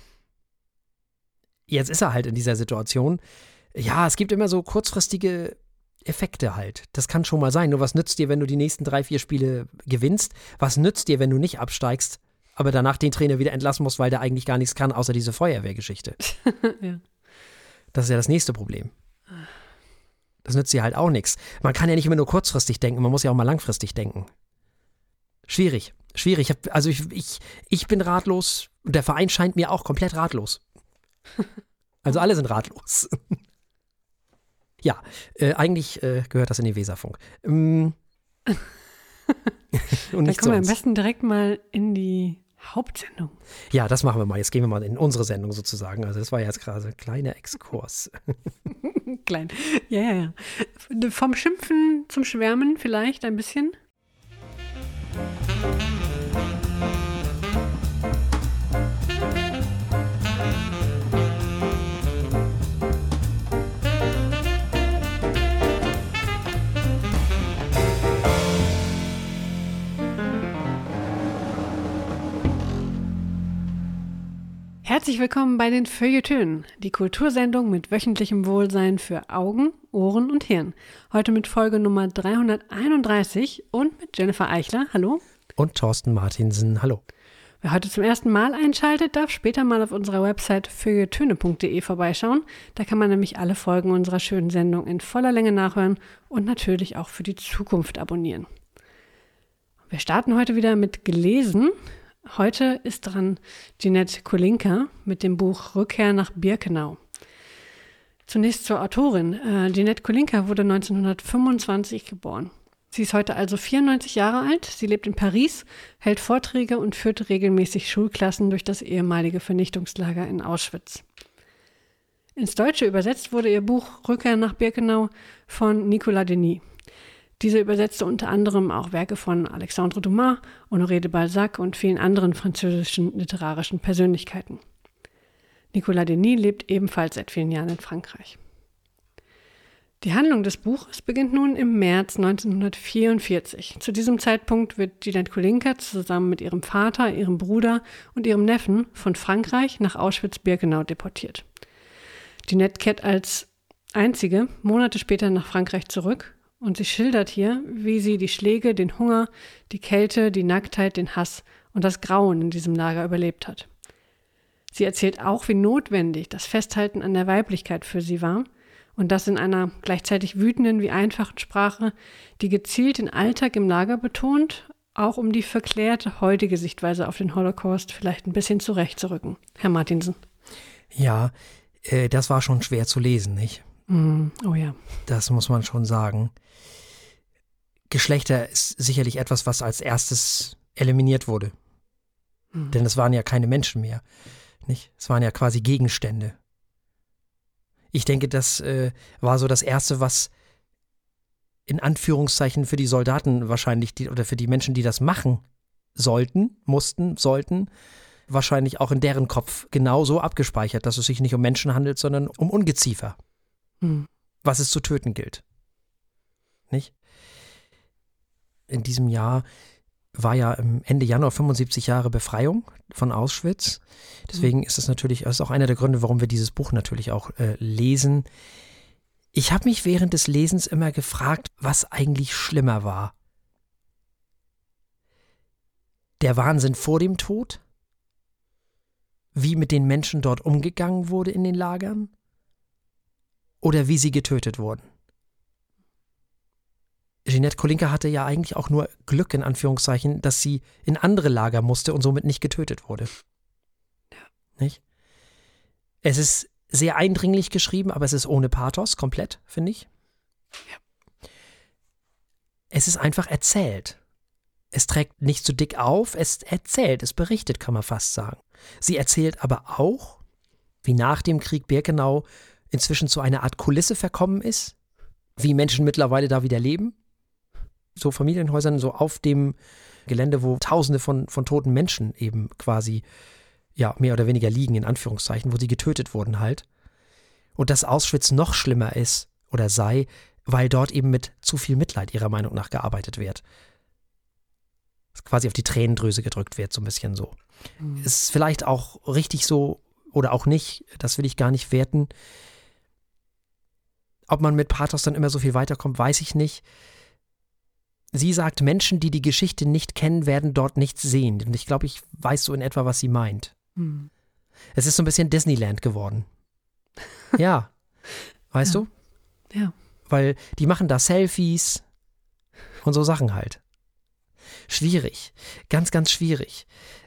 jetzt ist er halt in dieser Situation. Ja, es gibt immer so kurzfristige Effekte halt. Das kann schon mal sein. Nur was nützt dir, wenn du die nächsten drei, vier Spiele gewinnst? Was nützt dir, wenn du nicht absteigst, aber danach den Trainer wieder entlassen musst, weil der eigentlich gar nichts kann, außer diese Feuerwehrgeschichte? *laughs* ja. Das ist ja das nächste Problem. Das nützt dir halt auch nichts. Man kann ja nicht immer nur kurzfristig denken, man muss ja auch mal langfristig denken. Schwierig, schwierig. Also ich, ich, ich bin ratlos und der Verein scheint mir auch komplett ratlos. *laughs* Also alle sind ratlos. *laughs* ja, äh, eigentlich äh, gehört das in den Weserfunk. Ähm, *laughs* und Dann kommen wir am besten direkt mal in die Hauptsendung. Ja, das machen wir mal. Jetzt gehen wir mal in unsere Sendung sozusagen. Also das war jetzt gerade ein kleiner Exkurs. Klein. Ja, ja, ja. Vom Schimpfen zum Schwärmen vielleicht ein bisschen. Herzlich willkommen bei den Feuilletönen, die Kultursendung mit wöchentlichem Wohlsein für Augen, Ohren und Hirn. Heute mit Folge Nummer 331 und mit Jennifer Eichler. Hallo. Und Thorsten Martinsen. Hallo. Wer heute zum ersten Mal einschaltet, darf später mal auf unserer Website feuilletöne.de vorbeischauen. Da kann man nämlich alle Folgen unserer schönen Sendung in voller Länge nachhören und natürlich auch für die Zukunft abonnieren. Wir starten heute wieder mit Gelesen. Heute ist dran Jeanette Kolinka mit dem Buch Rückkehr nach Birkenau. Zunächst zur Autorin. Äh, Jeanette Kolinka wurde 1925 geboren. Sie ist heute also 94 Jahre alt. Sie lebt in Paris, hält Vorträge und führt regelmäßig Schulklassen durch das ehemalige Vernichtungslager in Auschwitz. Ins Deutsche übersetzt wurde ihr Buch Rückkehr nach Birkenau von Nicolas Denis. Dieser übersetzte unter anderem auch Werke von Alexandre Dumas, Honoré de Balzac und vielen anderen französischen literarischen Persönlichkeiten. Nicolas Denis lebt ebenfalls seit vielen Jahren in Frankreich. Die Handlung des Buches beginnt nun im März 1944. Zu diesem Zeitpunkt wird Jeanette Kolinka zusammen mit ihrem Vater, ihrem Bruder und ihrem Neffen von Frankreich nach Auschwitz-Birkenau deportiert. Jeanette kehrt als einzige Monate später nach Frankreich zurück und sie schildert hier, wie sie die Schläge, den Hunger, die Kälte, die Nacktheit, den Hass und das Grauen in diesem Lager überlebt hat. Sie erzählt auch, wie notwendig das Festhalten an der Weiblichkeit für sie war – und das in einer gleichzeitig wütenden wie einfachen Sprache, die gezielt den Alltag im Lager betont, auch um die verklärte heutige Sichtweise auf den Holocaust vielleicht ein bisschen zurechtzurücken. Herr Martinsen. Ja, äh, das war schon schwer zu lesen, nicht? Mm, oh ja. Das muss man schon sagen. Geschlechter ist sicherlich etwas, was als erstes eliminiert wurde. Mm. Denn es waren ja keine Menschen mehr. Nicht? Es waren ja quasi Gegenstände. Ich denke, das äh, war so das Erste, was in Anführungszeichen für die Soldaten wahrscheinlich die, oder für die Menschen, die das machen sollten, mussten, sollten, wahrscheinlich auch in deren Kopf genauso abgespeichert, dass es sich nicht um Menschen handelt, sondern um Ungeziefer, hm. was es zu töten gilt. Nicht? In diesem Jahr war ja Ende Januar 75 Jahre Befreiung von Auschwitz. Deswegen ist es natürlich, das ist auch einer der Gründe, warum wir dieses Buch natürlich auch äh, lesen. Ich habe mich während des Lesens immer gefragt, was eigentlich schlimmer war. Der Wahnsinn vor dem Tod? Wie mit den Menschen dort umgegangen wurde in den Lagern? Oder wie sie getötet wurden? Jeanette Kolinka hatte ja eigentlich auch nur Glück, in Anführungszeichen, dass sie in andere Lager musste und somit nicht getötet wurde. Ja. Nicht? Es ist sehr eindringlich geschrieben, aber es ist ohne Pathos, komplett, finde ich. Ja. Es ist einfach erzählt. Es trägt nicht zu dick auf, es erzählt, es berichtet, kann man fast sagen. Sie erzählt aber auch, wie nach dem Krieg Birkenau inzwischen zu einer Art Kulisse verkommen ist, wie Menschen mittlerweile da wieder leben, so Familienhäusern so auf dem Gelände, wo Tausende von, von toten Menschen eben quasi ja mehr oder weniger liegen, in Anführungszeichen, wo sie getötet wurden halt. Und dass Auschwitz noch schlimmer ist oder sei, weil dort eben mit zu viel Mitleid ihrer Meinung nach gearbeitet wird. Dass quasi auf die Tränendrüse gedrückt wird, so ein bisschen so. Mhm. Ist vielleicht auch richtig so oder auch nicht, das will ich gar nicht werten. Ob man mit Pathos dann immer so viel weiterkommt, weiß ich nicht. Sie sagt, Menschen, die die Geschichte nicht kennen, werden dort nichts sehen. Und ich glaube, ich weiß so in etwa, was sie meint. Hm. Es ist so ein bisschen Disneyland geworden. *laughs* ja. Weißt ja. du? Ja. Weil die machen da Selfies und so Sachen halt. Schwierig. Ganz, ganz schwierig.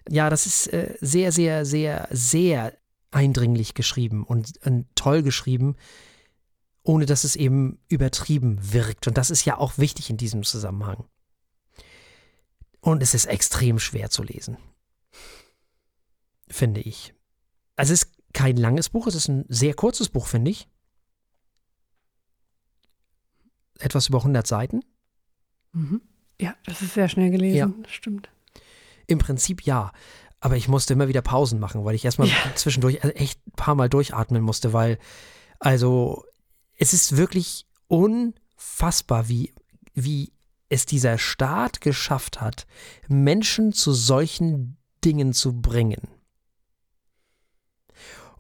Ja, das ist äh, sehr, sehr, sehr, sehr eindringlich geschrieben und, und toll geschrieben ohne dass es eben übertrieben wirkt. Und das ist ja auch wichtig in diesem Zusammenhang. Und es ist extrem schwer zu lesen. Finde ich. Also es ist kein langes Buch, es ist ein sehr kurzes Buch, finde ich. Etwas über 100 Seiten. Mhm. Ja, das ist sehr schnell gelesen, ja. das stimmt. Im Prinzip ja. Aber ich musste immer wieder Pausen machen, weil ich erstmal ja. zwischendurch echt ein paar Mal durchatmen musste, weil, also, es ist wirklich unfassbar, wie, wie es dieser Staat geschafft hat, Menschen zu solchen Dingen zu bringen.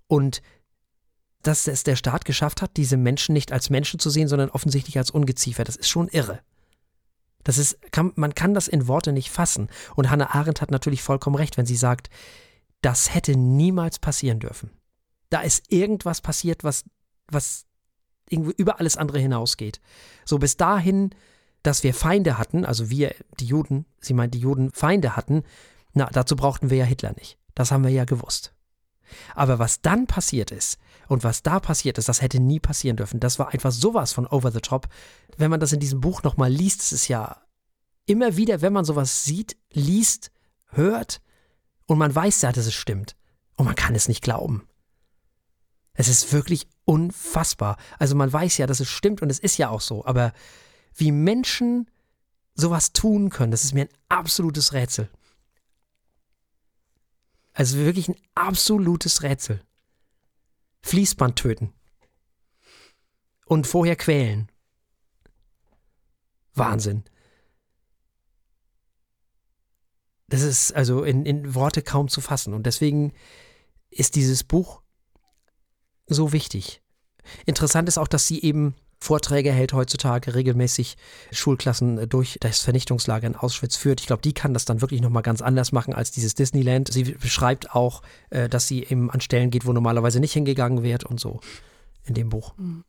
Und dass es der Staat geschafft hat, diese Menschen nicht als Menschen zu sehen, sondern offensichtlich als Ungeziefer, das ist schon irre. Das ist, kann, man kann das in Worte nicht fassen. Und Hannah Arendt hat natürlich vollkommen recht, wenn sie sagt, das hätte niemals passieren dürfen. Da ist irgendwas passiert, was, was irgendwie über alles andere hinausgeht. So bis dahin, dass wir Feinde hatten, also wir, die Juden, sie meint, die Juden Feinde hatten, na, dazu brauchten wir ja Hitler nicht. Das haben wir ja gewusst. Aber was dann passiert ist und was da passiert ist, das hätte nie passieren dürfen. Das war einfach sowas von over the top. Wenn man das in diesem Buch nochmal liest, es ist ja immer wieder, wenn man sowas sieht, liest, hört und man weiß ja, dass es stimmt. Und man kann es nicht glauben. Es ist wirklich unfassbar. Also man weiß ja, dass es stimmt und es ist ja auch so. Aber wie Menschen sowas tun können, das ist mir ein absolutes Rätsel. Also wirklich ein absolutes Rätsel. Fließband töten. Und vorher quälen. Wahnsinn. Das ist also in, in Worte kaum zu fassen. Und deswegen ist dieses Buch so wichtig. Interessant ist auch, dass sie eben Vorträge hält heutzutage regelmäßig Schulklassen durch das Vernichtungslager in Auschwitz führt. Ich glaube, die kann das dann wirklich nochmal ganz anders machen als dieses Disneyland. Sie beschreibt auch, äh, dass sie eben an Stellen geht, wo normalerweise nicht hingegangen wird und so in dem Buch. Mhm.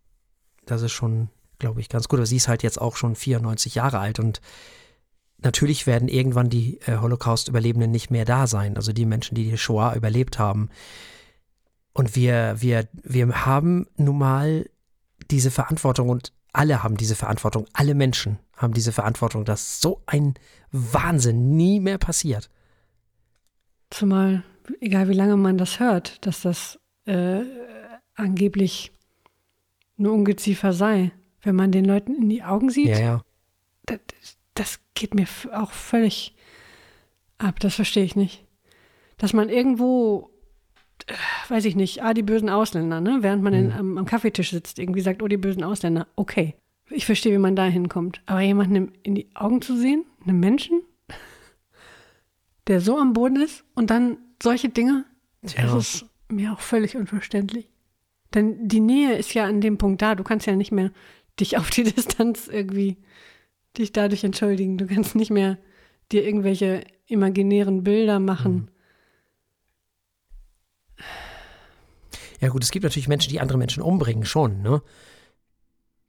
Das ist schon, glaube ich, ganz gut. Aber sie ist halt jetzt auch schon 94 Jahre alt und natürlich werden irgendwann die äh, Holocaust-Überlebenden nicht mehr da sein. Also die Menschen, die die Shoah überlebt haben. Und wir, wir, wir haben nun mal diese Verantwortung und alle haben diese Verantwortung, alle Menschen haben diese Verantwortung, dass so ein Wahnsinn nie mehr passiert. Zumal, egal wie lange man das hört, dass das äh, angeblich nur Ungeziefer sei, wenn man den Leuten in die Augen sieht, ja, ja. Das, das geht mir auch völlig ab, das verstehe ich nicht. Dass man irgendwo weiß ich nicht, ah, die bösen Ausländer, ne? Während man mhm. in, am, am, Kaffeetisch sitzt, irgendwie sagt, oh, die bösen Ausländer. Okay, ich verstehe, wie man da hinkommt. Aber jemanden in die Augen zu sehen, einem Menschen, *laughs* der so am Boden ist und dann solche Dinge, ja. das ist mir auch völlig unverständlich. Denn die Nähe ist ja an dem Punkt da. Du kannst ja nicht mehr dich auf die *laughs* Distanz irgendwie, dich dadurch entschuldigen. Du kannst nicht mehr dir irgendwelche imaginären Bilder machen. Mhm Ja gut, es gibt natürlich Menschen, die andere Menschen umbringen, schon, ne?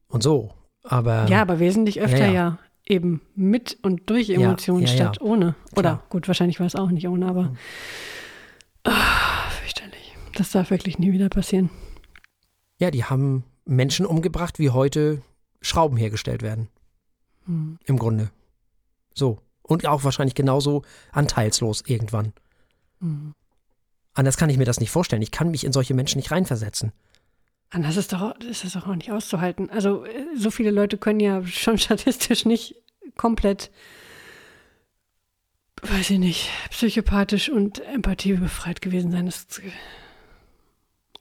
Und so, aber... Ja, aber wesentlich öfter ja, ja. ja eben mit und durch Emotionen ja, statt ohne. Oder Klar. gut, wahrscheinlich war es auch nicht ohne, aber oh, fürchterlich. Das darf wirklich nie wieder passieren. Ja, die haben Menschen umgebracht, wie heute Schrauben hergestellt werden. Mhm. Im Grunde. So. Und auch wahrscheinlich genauso anteilslos irgendwann. Mhm. Anders kann ich mir das nicht vorstellen. Ich kann mich in solche Menschen nicht reinversetzen. Anders ist, doch, ist das doch auch nicht auszuhalten. Also, äh, so viele Leute können ja schon *laughs* statistisch nicht komplett, weiß ich nicht, psychopathisch und empathiebefreit gewesen sein. Das,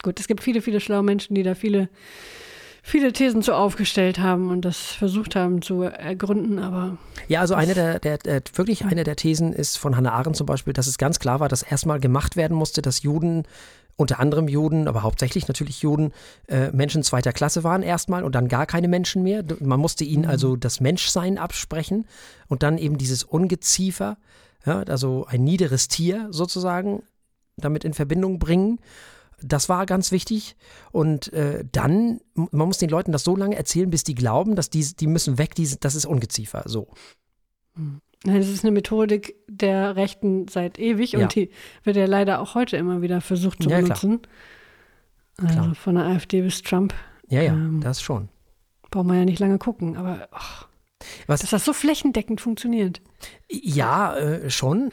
gut, es gibt viele, viele schlaue Menschen, die da viele viele Thesen so aufgestellt haben und das versucht haben zu ergründen, aber. Ja, also eine der, der, der, wirklich eine der Thesen ist von Hannah Arendt zum Beispiel, dass es ganz klar war, dass erstmal gemacht werden musste, dass Juden unter anderem Juden, aber hauptsächlich natürlich Juden, äh, Menschen zweiter Klasse waren erstmal und dann gar keine Menschen mehr. Man musste ihnen also mhm. das Menschsein absprechen und dann eben dieses Ungeziefer, ja, also ein niederes Tier sozusagen, damit in Verbindung bringen. Das war ganz wichtig. Und äh, dann, man muss den Leuten das so lange erzählen, bis die glauben, dass die, die müssen weg, die, das ist Ungeziefer. So. Hm. Das ist eine Methodik der Rechten seit ewig ja. und die wird ja leider auch heute immer wieder versucht zu ja, benutzen. Klar. Äh, von der AfD bis Trump. Ja, ja, ähm, das schon. Braucht man ja nicht lange gucken, aber oh, Was, dass das so flächendeckend funktioniert. Ja, äh, schon.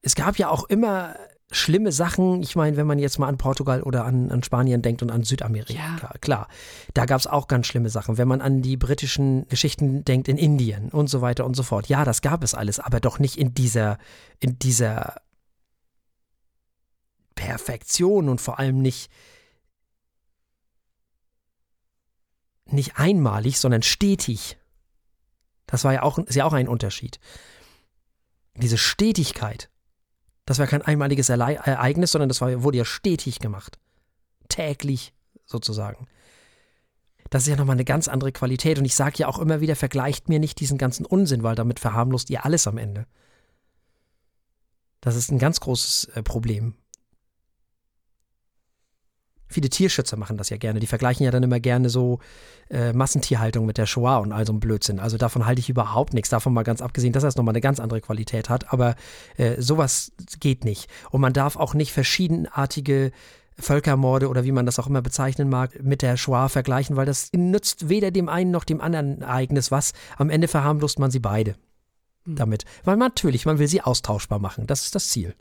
Es gab ja auch immer schlimme Sachen. Ich meine, wenn man jetzt mal an Portugal oder an, an Spanien denkt und an Südamerika, ja. klar, da gab es auch ganz schlimme Sachen. Wenn man an die britischen Geschichten denkt in Indien und so weiter und so fort, ja, das gab es alles, aber doch nicht in dieser, in dieser Perfektion und vor allem nicht nicht einmalig, sondern stetig. Das war ja auch, ist ja auch ein Unterschied. Diese Stetigkeit. Das war kein einmaliges Ereignis, sondern das war, wurde ja stetig gemacht. Täglich sozusagen. Das ist ja nochmal eine ganz andere Qualität. Und ich sage ja auch immer wieder, vergleicht mir nicht diesen ganzen Unsinn, weil damit verharmlost ihr alles am Ende. Das ist ein ganz großes äh, Problem. Viele Tierschützer machen das ja gerne. Die vergleichen ja dann immer gerne so äh, Massentierhaltung mit der Shoah und all so ein Blödsinn. Also davon halte ich überhaupt nichts. Davon mal ganz abgesehen, dass das nochmal eine ganz andere Qualität hat. Aber äh, sowas geht nicht. Und man darf auch nicht verschiedenartige Völkermorde oder wie man das auch immer bezeichnen mag, mit der Shoah vergleichen, weil das nützt weder dem einen noch dem anderen Ereignis was. Am Ende verharmlost man sie beide hm. damit. Weil natürlich, man will sie austauschbar machen. Das ist das Ziel.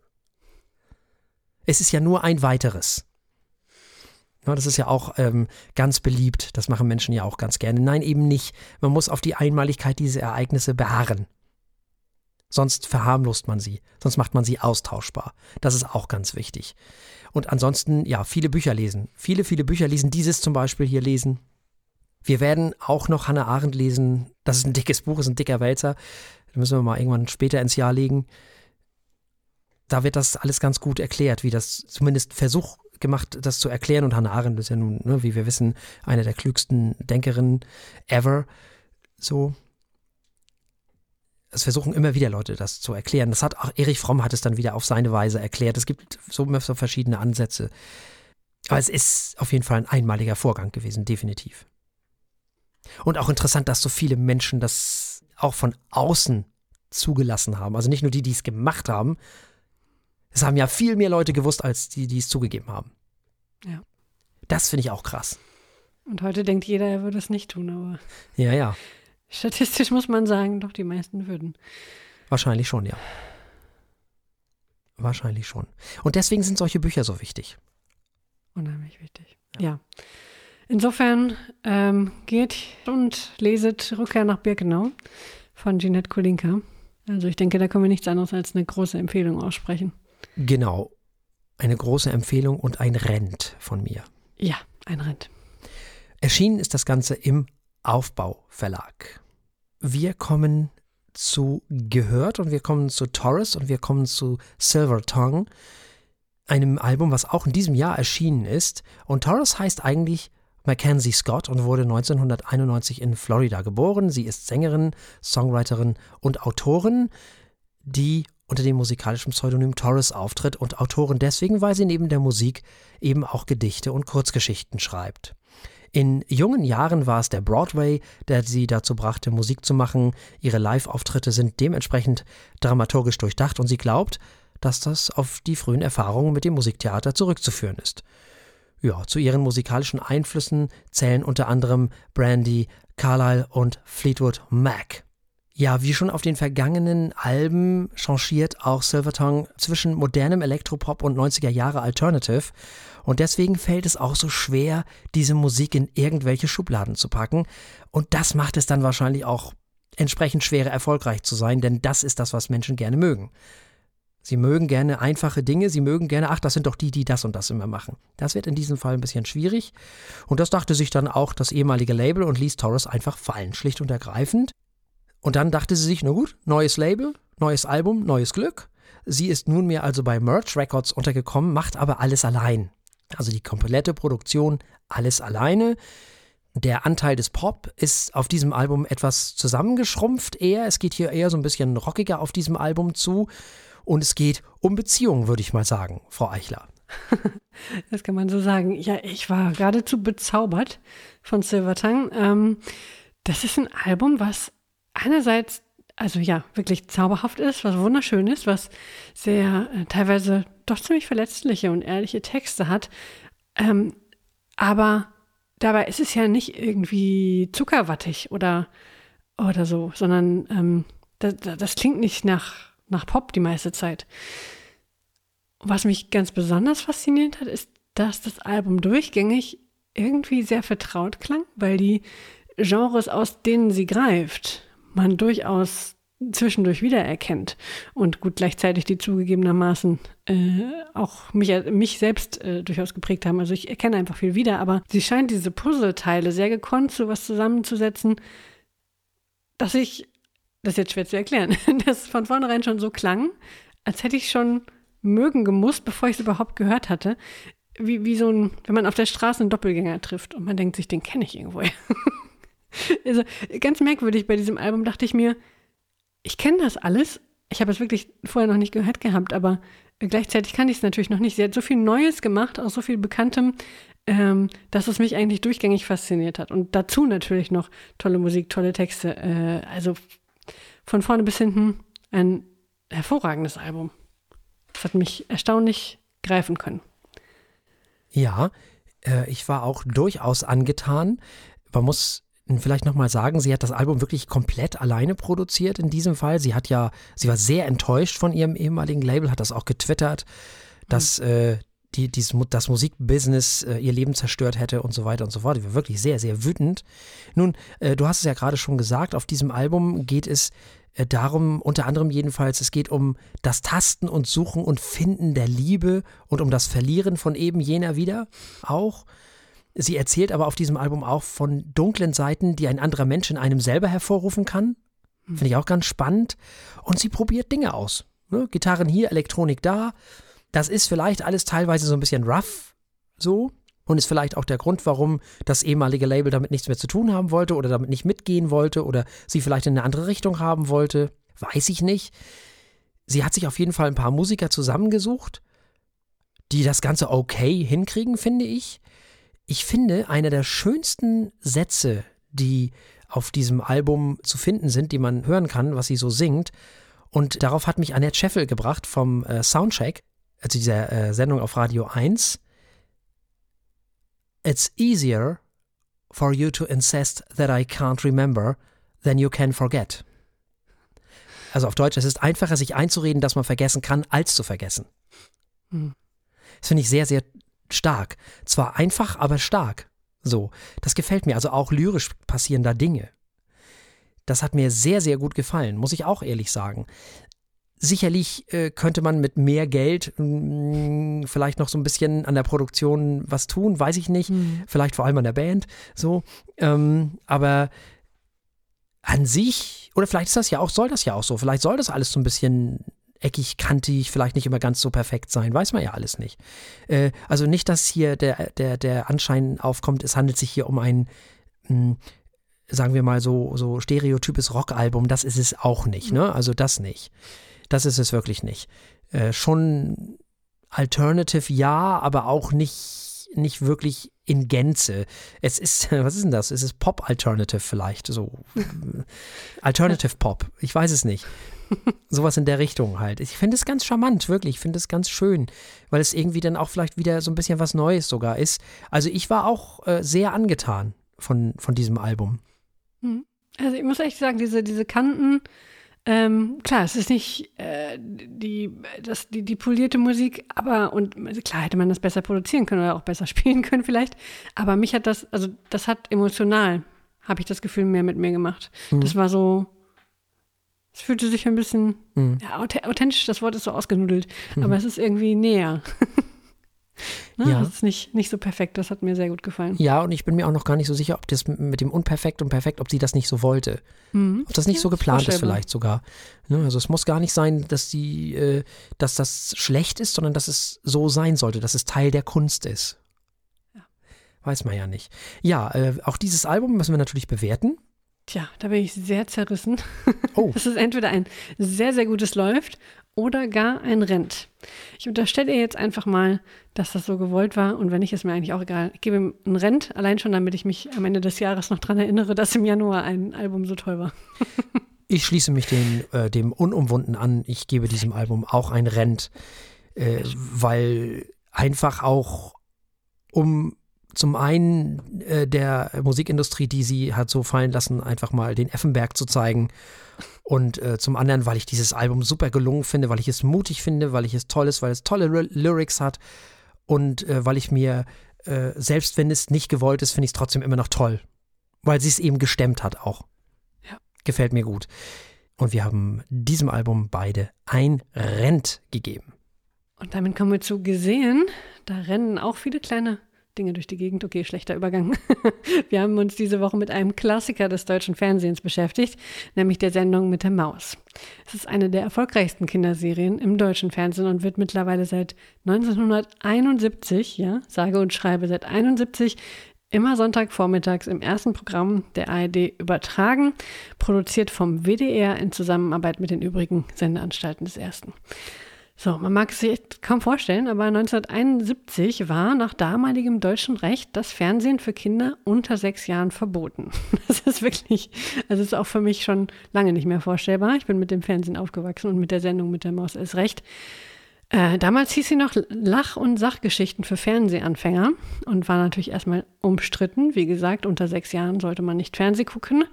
Es ist ja nur ein weiteres. Das ist ja auch ähm, ganz beliebt. Das machen Menschen ja auch ganz gerne. Nein, eben nicht. Man muss auf die Einmaligkeit dieser Ereignisse beharren. Sonst verharmlost man sie. Sonst macht man sie austauschbar. Das ist auch ganz wichtig. Und ansonsten, ja, viele Bücher lesen. Viele, viele Bücher lesen. Dieses zum Beispiel hier lesen. Wir werden auch noch Hannah Arendt lesen. Das ist ein dickes Buch, ist ein dicker Wälzer. Das müssen wir mal irgendwann später ins Jahr legen. Da wird das alles ganz gut erklärt, wie das zumindest Versuch gemacht, das zu erklären. Und Hannah Arendt ist ja nun, ne, wie wir wissen, eine der klügsten Denkerinnen ever. So. Es versuchen immer wieder Leute, das zu erklären. Das hat auch Erich Fromm hat es dann wieder auf seine Weise erklärt. Es gibt so, so verschiedene Ansätze. Aber es ist auf jeden Fall ein einmaliger Vorgang gewesen, definitiv. Und auch interessant, dass so viele Menschen das auch von außen zugelassen haben. Also nicht nur die, die es gemacht haben, es haben ja viel mehr Leute gewusst, als die, die es zugegeben haben. Ja. Das finde ich auch krass. Und heute denkt jeder, er würde es nicht tun, aber. Ja, ja. Statistisch muss man sagen, doch die meisten würden. Wahrscheinlich schon, ja. Wahrscheinlich schon. Und deswegen sind solche Bücher so wichtig. Unheimlich wichtig. Ja. ja. Insofern ähm, geht und leset Rückkehr nach Birkenau von Jeanette Kolinka. Also ich denke, da können wir nichts anderes als eine große Empfehlung aussprechen. Genau. Eine große Empfehlung und ein Rent von mir. Ja, ein Rent. Erschienen ist das Ganze im Aufbauverlag. Wir kommen zu Gehört und wir kommen zu Taurus und wir kommen zu Silver Tongue, einem Album, was auch in diesem Jahr erschienen ist. Und Taurus heißt eigentlich Mackenzie Scott und wurde 1991 in Florida geboren. Sie ist Sängerin, Songwriterin und Autorin, die unter dem musikalischen Pseudonym Torres auftritt und Autorin deswegen, weil sie neben der Musik eben auch Gedichte und Kurzgeschichten schreibt. In jungen Jahren war es der Broadway, der sie dazu brachte, Musik zu machen. Ihre Live-Auftritte sind dementsprechend dramaturgisch durchdacht und sie glaubt, dass das auf die frühen Erfahrungen mit dem Musiktheater zurückzuführen ist. Ja, zu ihren musikalischen Einflüssen zählen unter anderem Brandy, Carlyle und Fleetwood Mac. Ja, wie schon auf den vergangenen Alben changiert auch Silvertongue zwischen modernem Elektropop und 90er Jahre Alternative. Und deswegen fällt es auch so schwer, diese Musik in irgendwelche Schubladen zu packen. Und das macht es dann wahrscheinlich auch entsprechend schwerer erfolgreich zu sein, denn das ist das, was Menschen gerne mögen. Sie mögen gerne einfache Dinge, sie mögen gerne, ach, das sind doch die, die das und das immer machen. Das wird in diesem Fall ein bisschen schwierig. Und das dachte sich dann auch das ehemalige Label und ließ Taurus einfach fallen, schlicht und ergreifend. Und dann dachte sie sich, na gut, neues Label, neues Album, neues Glück. Sie ist nunmehr also bei Merch Records untergekommen, macht aber alles allein. Also die komplette Produktion, alles alleine. Der Anteil des Pop ist auf diesem Album etwas zusammengeschrumpft eher. Es geht hier eher so ein bisschen rockiger auf diesem Album zu. Und es geht um Beziehungen, würde ich mal sagen, Frau Eichler. *laughs* Das kann man so sagen. Ja, ich war geradezu bezaubert von Silvertongue. Ähm, das ist ein Album, was einerseits, also ja, wirklich zauberhaft ist, was wunderschön ist, was sehr äh, teilweise doch ziemlich verletzliche und ehrliche Texte hat. Ähm, aber dabei ist es ja nicht irgendwie zuckerwattig oder, oder so, sondern ähm, das, das klingt nicht nach, nach Pop die meiste Zeit. Was mich ganz besonders fasziniert hat, ist, dass das Album durchgängig irgendwie sehr vertraut klang, weil die Genres, aus denen sie greift, man durchaus zwischendurch wiedererkennt und gut gleichzeitig die zugegebenermaßen äh, auch mich, mich selbst äh, durchaus geprägt haben. Also ich erkenne einfach viel wieder, aber sie scheint diese Puzzleteile sehr gekonnt zu was zusammenzusetzen, dass ich, das ist jetzt schwer zu erklären, *laughs* dass von vornherein schon so klang, als hätte ich schon mögen gemusst, bevor ich es überhaupt gehört hatte. wie, wie so ein, wenn man auf der Straße einen Doppelgänger trifft und man denkt sich, den kenne ich irgendwo. *laughs* *laughs* also ganz merkwürdig bei diesem Album dachte ich mir, ich kenne das alles. Ich habe es wirklich vorher noch nicht gehört gehabt, aber gleichzeitig kann ich es natürlich noch nicht. Sie hat so viel Neues gemacht, auch so viel Bekanntem, ähm, dass es mich eigentlich durchgängig fasziniert hat. Und dazu natürlich noch tolle Musik, tolle Texte. Äh, also von vorne bis hinten ein hervorragendes Album. Das hat mich erstaunlich greifen können. Ja, äh, ich war auch durchaus angetan. Man muss vielleicht nochmal sagen, sie hat das Album wirklich komplett alleine produziert in diesem Fall. Sie hat ja, sie war sehr enttäuscht von ihrem ehemaligen Label, hat das auch getwittert, dass mhm. äh, die, dies, das Musikbusiness äh, ihr Leben zerstört hätte und so weiter und so fort. Die war wirklich sehr, sehr wütend. Nun, äh, du hast es ja gerade schon gesagt, auf diesem Album geht es äh, darum, unter anderem jedenfalls, es geht um das Tasten und Suchen und Finden der Liebe und um das Verlieren von eben jener wieder auch. Sie erzählt aber auf diesem Album auch von dunklen Seiten, die ein anderer Mensch in einem selber hervorrufen kann. Hm. Finde ich auch ganz spannend. Und sie probiert Dinge aus. Ne? Gitarren hier, Elektronik da. Das ist vielleicht alles teilweise so ein bisschen rough so und ist vielleicht auch der Grund, warum das ehemalige Label damit nichts mehr zu tun haben wollte oder damit nicht mitgehen wollte oder sie vielleicht in eine andere Richtung haben wollte. Weiß ich nicht. Sie hat sich auf jeden Fall ein paar Musiker zusammengesucht, die das Ganze okay hinkriegen, finde ich. Ich finde, einer der schönsten Sätze, die auf diesem Album zu finden sind, die man hören kann, was sie so singt. Und darauf hat mich Annette Scheffel gebracht vom äh, Soundcheck also dieser äh, Sendung auf Radio 1, It's easier for you to insist that I can't remember than you can forget. Also auf Deutsch, es ist einfacher, sich einzureden, dass man vergessen kann, als zu vergessen. Hm. Das finde ich sehr, sehr stark. Zwar einfach, aber stark. So, das gefällt mir. Also auch lyrisch passieren da Dinge. Das hat mir sehr, sehr gut gefallen, muss ich auch ehrlich sagen. Sicherlich äh, könnte man mit mehr Geld mh, mm, vielleicht noch so ein bisschen an der Produktion was tun, weiß ich nicht. Mhm. Vielleicht vor allem an der Band. So. Ähm, aber an sich, oder vielleicht ist das ja auch, soll das ja auch so. Vielleicht soll das alles so ein bisschen eckig, kantig, vielleicht nicht immer ganz so perfekt sein, weiß man ja alles nicht. Äh, also nicht, dass hier der, der, der Anschein aufkommt, es handelt sich hier um ein, mh, mm, sagen wir mal so, so stereotypes Rockalbum, das ist es auch nicht, ne? Also das nicht. Das ist es wirklich nicht. Äh, schon Alternative ja, aber auch nicht, nicht wirklich in Gänze. Es ist, *laughs* was ist denn das? Es ist Pop-Alternative vielleicht, so. *laughs* Alternative Pop, ich weiß es nicht. *laughs* Sowas in der Richtung halt. Ich finde es ganz charmant, wirklich. Ich finde es ganz schön, weil es irgendwie dann auch vielleicht wieder so ein bisschen was Neues sogar ist. Also ich war auch äh, sehr angetan von, von diesem Album. Hm. Also ich muss echt sagen, diese, diese Kanten, ähm, klar, es ist nicht äh, die, das, die, die polierte Musik, aber und klar hätte man das besser produzieren können oder auch besser *laughs* spielen können vielleicht. Aber mich hat das, also das hat emotional, habe ich das Gefühl, mehr mit mir gemacht. Mhm. Das war so, es fühlte sich ein bisschen, mhm. ja, authentisch, das Wort ist so ausgenudelt, mhm. aber es ist irgendwie näher. *laughs* Ne? Ja. Das ist nicht, nicht so perfekt, das hat mir sehr gut gefallen. Ja, und ich bin mir auch noch gar nicht so sicher, ob das mit dem Unperfekt und Perfekt, ob sie das nicht so wollte. Mhm. Ob das nicht ja, so geplant ist, vielleicht sogar. Ne? Also es muss gar nicht sein, dass die, äh, dass das schlecht ist, sondern dass es so sein sollte, dass es Teil der Kunst ist. Ja. Weiß man ja nicht. Ja, äh, auch dieses Album müssen wir natürlich bewerten. Tja, da bin ich sehr zerrissen. *laughs* Oh. Das ist entweder ein sehr, sehr gutes Läuft oder gar ein Rent. Ich unterstelle ihr jetzt einfach mal, dass das so gewollt war und wenn nicht, ist mir eigentlich auch egal. Ich gebe ihm ein Rent, allein schon, damit ich mich am Ende des Jahres noch daran erinnere, dass im Januar ein Album so toll war. *laughs* ich schließe mich den, äh, dem Unumwunden an. Ich gebe diesem Album auch ein Rent, äh, weil einfach auch um zum einen äh, der Musikindustrie, die sie hat so fallen lassen, einfach mal den Effenberg zu zeigen. Und äh, zum anderen, weil ich dieses Album super gelungen finde, weil ich es mutig finde, weil ich es toll ist, weil es tolle R Lyrics hat und äh, weil ich mir, äh, selbst wenn es nicht gewollt ist, finde ich es trotzdem immer noch toll. Weil sie es eben gestemmt hat auch. Ja. Gefällt mir gut. Und wir haben diesem Album beide ein Rent gegeben. Und damit kommen wir zu gesehen. Da rennen auch viele kleine Dinge durch die Gegend. Okay, schlechter Übergang. *laughs* Wir haben uns diese Woche mit einem Klassiker des deutschen Fernsehens beschäftigt, nämlich der Sendung mit der Maus. Es ist eine der erfolgreichsten Kinderserien im deutschen Fernsehen und wird mittlerweile seit 1971, ja, sage und schreibe seit 71 immer Sonntagvormittags im ersten Programm der ARD übertragen, produziert vom WDR in Zusammenarbeit mit den übrigen Sendeanstalten des ersten. So, man mag es sich kaum vorstellen, aber 1971 war nach damaligem deutschen Recht das Fernsehen für Kinder unter sechs Jahren verboten. *laughs* Das ist wirklich, also ist auch für mich schon lange nicht mehr vorstellbar. Ich bin mit dem Fernsehen aufgewachsen und mit der Sendung mit der Maus ist recht. Äh, damals hieß sie noch Lach- und Sachgeschichten für Fernsehanfänger und war natürlich erstmal umstritten. Wie gesagt, unter sechs Jahren sollte man nicht Fernseh gucken.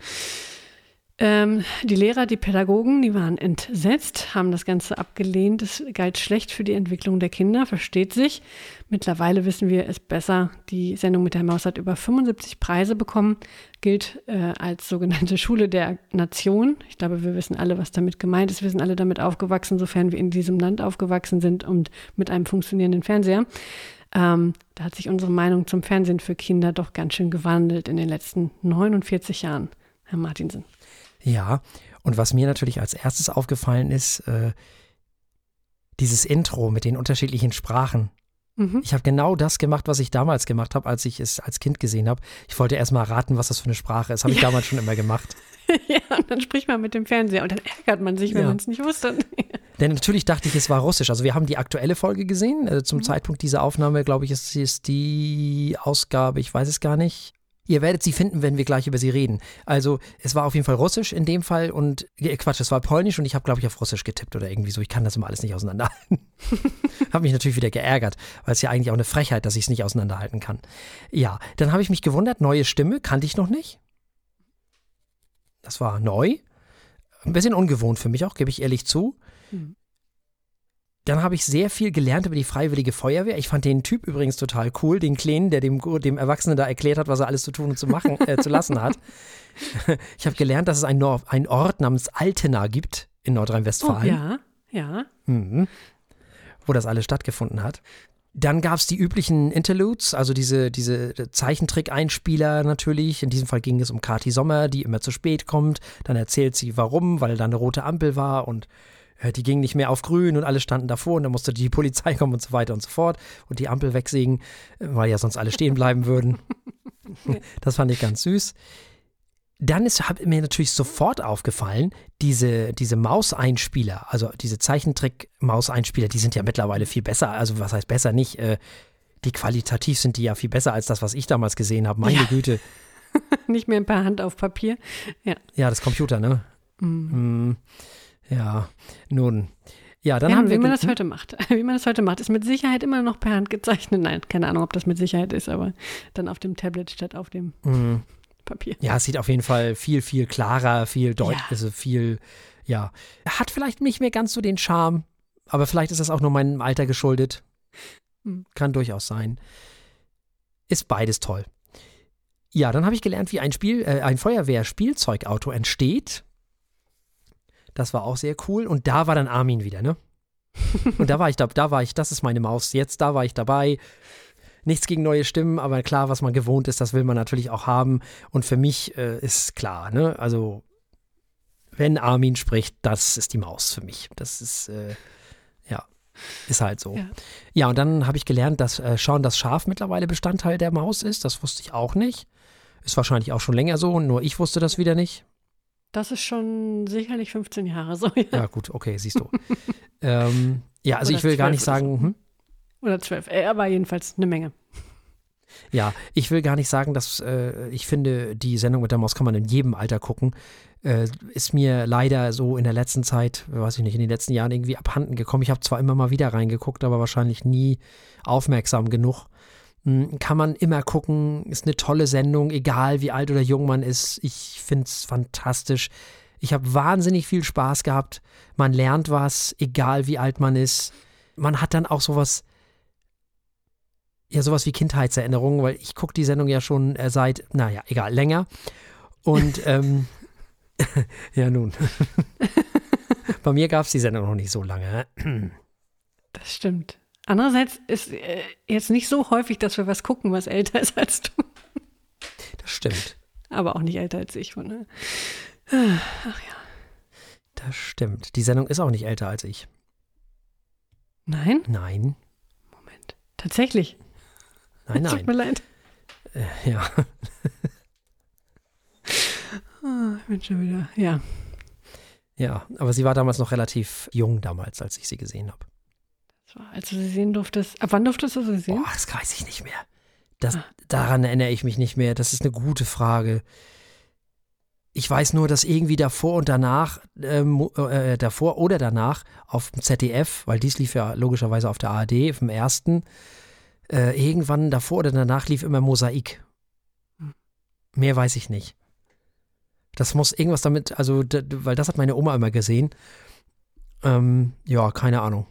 Ähm, die Lehrer, die Pädagogen, die waren entsetzt, haben das Ganze abgelehnt. Es galt schlecht für die Entwicklung der Kinder, versteht sich. Mittlerweile wissen wir es besser. Die Sendung mit der Maus hat über 75 Preise bekommen, gilt äh, als sogenannte *laughs* Schule der Nation. Ich glaube, wir wissen alle, was damit gemeint ist. Wir sind alle damit aufgewachsen, sofern wir in diesem Land aufgewachsen sind und mit einem funktionierenden Fernseher. Ähm, da hat sich unsere Meinung zum Fernsehen für Kinder doch ganz schön gewandelt in den letzten 49 Jahren, Herr Martinsen. Ja, und was mir natürlich als erstes aufgefallen ist, äh, dieses Intro mit den unterschiedlichen Sprachen. Mhm. Ich habe genau das gemacht, was ich damals gemacht habe, als ich es als Kind gesehen habe. Ich wollte erst mal raten, was das für eine Sprache ist. Habe ich ja. damals schon immer gemacht. *laughs* ja, und dann spricht man mit dem Fernseher und dann ärgert man sich, wenn ja. man es nicht wusste. *laughs* Denn natürlich dachte ich, es war Russisch. Also wir haben die aktuelle Folge gesehen. Also zum mhm. Zeitpunkt dieser Aufnahme, glaube ich, ist, ist die Ausgabe, ich weiß es gar nicht, Ihr werdet sie finden, wenn wir gleich über sie reden. Also es war auf jeden Fall Russisch in dem Fall und äh, Quatsch, es war Polnisch und ich habe, glaube ich, auf Russisch getippt oder irgendwie so. Ich kann das immer alles nicht auseinanderhalten. *laughs* habe mich natürlich wieder geärgert, weil es ja eigentlich auch eine Frechheit, dass ich es nicht auseinanderhalten kann. Ja, dann habe ich mich gewundert, neue Stimme, kannte ich noch nicht. Das war neu. Ein bisschen ungewohnt für mich auch, gebe ich ehrlich zu. Mhm. Dann habe ich sehr viel gelernt über die Freiwillige Feuerwehr. Ich fand den Typ übrigens total cool, den Kleinen, der dem, dem Erwachsenen da erklärt hat, was er alles zu tun und zu machen, äh, zu lassen hat. *laughs* Ich habe gelernt, dass es einen, einen Ort namens Altena gibt in Nordrhein-Westfalen. Oh, ja, ja. Mhm. Wo das alles stattgefunden hat. Dann gab es die üblichen Interludes, also diese, diese Zeichentrick-Einspieler natürlich. In diesem Fall ging es um Kati Sommer, die immer zu spät kommt. Dann erzählt sie, warum, weil da eine rote Ampel war und die gingen nicht mehr auf grün und alle standen davor und dann musste die Polizei kommen und so weiter und so fort und die Ampel wegsägen, äh, weil ja sonst alle stehen bleiben würden. *laughs* das fand ich ganz süß. Dann ist hat mir natürlich sofort aufgefallen, diese, diese Mauseinspieler, also diese Zeichentrick-Mauseinspieler, die sind ja mittlerweile viel besser. Also was heißt besser nicht? Äh, die qualitativ sind die ja viel besser als das, was ich damals gesehen habe. Meine ja. Güte. *laughs* nicht mehr per Hand auf Papier. Ja, ja das Computer, ne? Mhm. Mm. Ja, nun. Ja, dann ja, haben wie wir. Wie man das heute macht. *laughs* Wie man das heute macht, ist mit Sicherheit immer noch per Hand gezeichnet. Nein, keine Ahnung, ob das mit Sicherheit ist, aber dann auf dem Tablet statt auf dem mhm. Papier. Ja, es sieht auf jeden Fall viel, viel klarer, viel deutlicher, ja. also viel, ja. Hat vielleicht nicht mehr ganz so den Charme, aber vielleicht ist das auch nur meinem Alter geschuldet. Mhm. Kann durchaus sein. Ist beides toll. Ja, dann habe ich gelernt, wie ein Spiel, äh, ein Feuerwehr-Spielzeugauto entsteht. Das war auch sehr cool. Und da war dann Armin wieder, ne? Und da war ich da, da war ich, das ist meine Maus. Jetzt, da war ich dabei. Nichts gegen neue Stimmen, aber klar, was man gewohnt ist, das will man natürlich auch haben. Und für mich äh, ist klar, ne? Also, wenn Armin spricht, das ist die Maus für mich. Das ist, äh, ja, ist halt so. Ja, ja und dann habe ich gelernt, dass äh, Sean das Schaf mittlerweile Bestandteil der Maus ist. Das wusste ich auch nicht. Ist wahrscheinlich auch schon länger so, nur ich wusste das wieder nicht. Das ist schon sicherlich 15 Jahre so. Ja, *laughs* ja gut, okay, siehst du. ähm, ja, also Oder ich will gar nicht sagen. Hm? Oder zwölf, er war jedenfalls eine Menge. Ja, ich will gar nicht sagen, dass äh, ich finde, die Sendung mit der Maus kann man in jedem Alter gucken. Äh, ist mir leider so in der letzten Zeit, weiß ich nicht, in den letzten Jahren irgendwie abhanden gekommen. Ich habe zwar immer mal wieder reingeguckt, aber wahrscheinlich nie aufmerksam genug. Hm, kann man immer gucken, ist eine tolle Sendung, egal wie alt oder jung man ist. Ich finde es fantastisch. Ich habe wahnsinnig viel Spaß gehabt. Man lernt was, egal wie alt man ist. Man hat dann auch sowas, ja, sowas wie Kindheitserinnerungen, weil ich gucke die Sendung ja schon äh, seit, naja, egal, länger. Und, *laughs* ähm, *laughs* ja, nun. *laughs* Bei mir gab es die Sendung noch nicht so lange. das stimmt. Andererseits ist äh, jetzt nicht so häufig, dass wir was gucken, was älter ist als du. Das stimmt. Aber auch nicht älter als ich. Ne? Ach ja. Das stimmt. Die Sendung ist auch nicht älter als ich. Nein? Nein. Moment. Tatsächlich. Nein, Tut mir nein. leid. Äh, ja. *laughs* Ah, ich bin schon wieder. Ja. ja, aber sie war damals noch relativ jung damals, als ich sie gesehen habe. Als du sie sehen durftest. Ab wann durftest du sie sehen? Boah, das weiß ich nicht mehr. Das, Daran erinnere ich mich nicht mehr. Das ist eine gute Frage. Ich weiß nur, dass irgendwie davor und danach, ähm, äh, davor oder danach auf dem ZDF, weil dies lief ja logischerweise auf der ARD, auf dem ersten, äh, irgendwann davor oder danach lief immer Mosaik. Mehr weiß ich nicht. Das muss irgendwas damit, also, weil das hat meine Oma immer gesehen. Ähm, ja, keine Ahnung.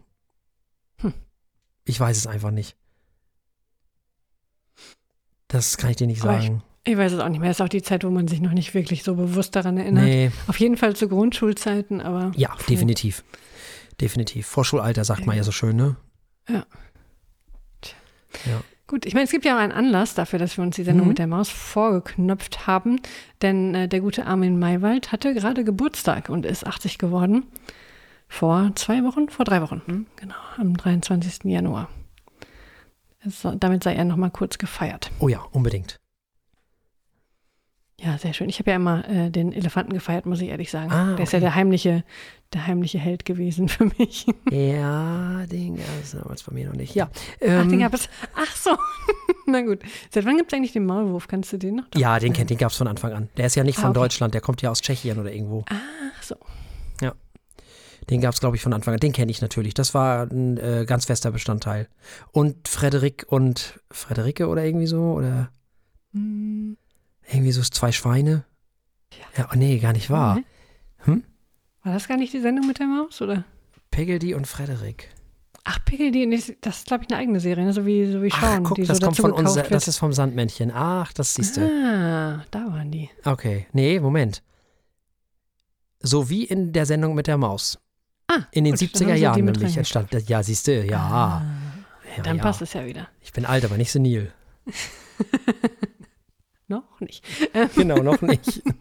Ich weiß es einfach nicht. Das kann ich dir nicht Aber ich- sagen. Ich weiß es auch nicht mehr. Es ist auch die Zeit, wo man sich noch nicht wirklich so bewusst daran erinnert. Nee, Auf jeden Fall zu Grundschulzeiten, aber. ja, definitiv. Definitiv. Vorschulalter sagt man ja so schön, ne? Gut, ich meine, es gibt ja auch einen Anlass dafür, dass wir uns die Sendung Mhm. mit der Maus vorgeknöpft haben, denn äh, der gute Armin Maywald hatte gerade Geburtstag und ist 80 geworden. Vor zwei Wochen, vor drei Wochen, Mhm. genau, am 23. Januar. Es, damit sei er nochmal kurz gefeiert. Oh ja, unbedingt. Ja, sehr schön. Ich habe ja immer äh, den Elefanten gefeiert, muss ich ehrlich sagen. Ah, Der ist ja okay. der heimliche, der heimliche Held gewesen *laughs* für mich. Ja, den gab es damals bei mir noch nicht. Ja, Ach, ähm, den gab es. Ach so. *laughs* Na gut. Seit wann gibt es eigentlich den Maulwurf? Kannst du den noch? ja den kennt, den gab es von Anfang an. Der ist ja nicht Ah, von okay. Deutschland, der kommt ja aus Tschechien oder irgendwo. Ach so. Den gab es, glaube ich, von Anfang an. Den kenne ich natürlich. Das war ein äh, ganz fester Bestandteil. Und Frederik und Frederike oder irgendwie so? Oder Hm. irgendwie so zwei Schweine? Ja, oh, nee, gar nicht wahr. Hä? Hm? War das gar nicht die Sendung mit der Maus, oder? Peggledy und Frederik. Ach, Pickel, das ist, glaube ich, eine eigene Serie, ne? so wie, so wie Ach, Schauen, guck, die das so kommt von wird. das ist vom Sandmännchen. Ach, das siehst du. Ah, da waren die. Okay, nee, Moment. So wie in der Sendung mit der Maus. Ah, In den gut, dann 70er haben sie die Jahren nämlich entstand. Ja, siehst du, ja. Ah, ja, dann ja. passt es ja wieder. Ich bin alt, aber nicht senil. *laughs* Noch nicht. Genau, noch nicht. *laughs*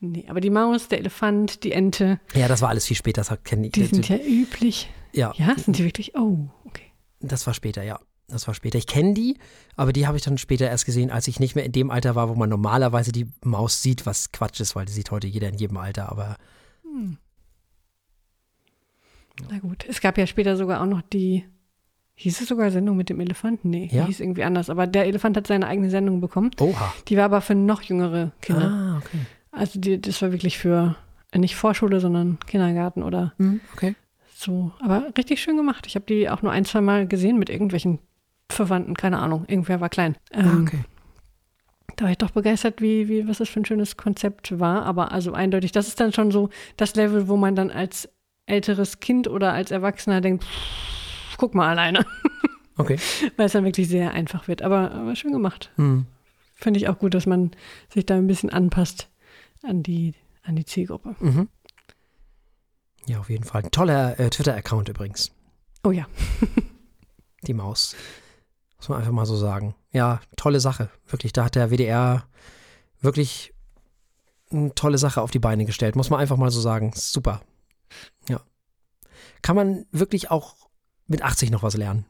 Nee, aber die Maus, der Elefant, die Ente, ja, das war alles viel später. Das kenne ich. die sind ja üblich. ja, Ja, sind die wirklich? Oh, okay. das war später, ja. Das war später. Ich kenne die, aber die habe ich dann später erst gesehen, als ich nicht mehr in dem Alter war, wo man normalerweise die Maus sieht, was Quatsch ist, weil die sieht heute jeder in jedem Alter. Aber Na gut. Es gab ja später sogar auch noch die, hieß es sogar Sendung mit dem Elefanten? Nee, die Ja. hieß irgendwie anders. Aber der Elefant hat seine eigene Sendung bekommen. oha. Die war aber für noch jüngere Kinder. Ah, okay. Also die, das war wirklich für äh, nicht Vorschule, sondern Kindergarten oder Hm, okay. so. Aber richtig schön gemacht. Ich habe die auch nur ein, zwei Mal gesehen mit irgendwelchen Verwandten, keine Ahnung. Irgendwer war klein. Ah, Ähm, okay. Da war ich doch begeistert, wie, wie, was das für ein schönes Konzept war. Aber also eindeutig, das ist dann schon so das Level, wo man dann als älteres Kind oder als Erwachsener denkt, pff, guck mal alleine. *laughs* Okay. Weil es dann wirklich sehr einfach wird. Aber, aber schön gemacht. Hm. Finde ich auch gut, dass man sich da ein bisschen anpasst an die, an die Zielgruppe. Mhm. Ja, auf jeden Fall. Ein toller äh, Twitter-Account übrigens. Oh ja. *laughs* Die Maus. Muss man einfach mal so sagen. Ja, tolle Sache. Wirklich, da hat der WDR wirklich eine tolle Sache auf die Beine gestellt. Muss man einfach mal so sagen. Super. Ja. Kann man wirklich auch mit 80 noch was lernen.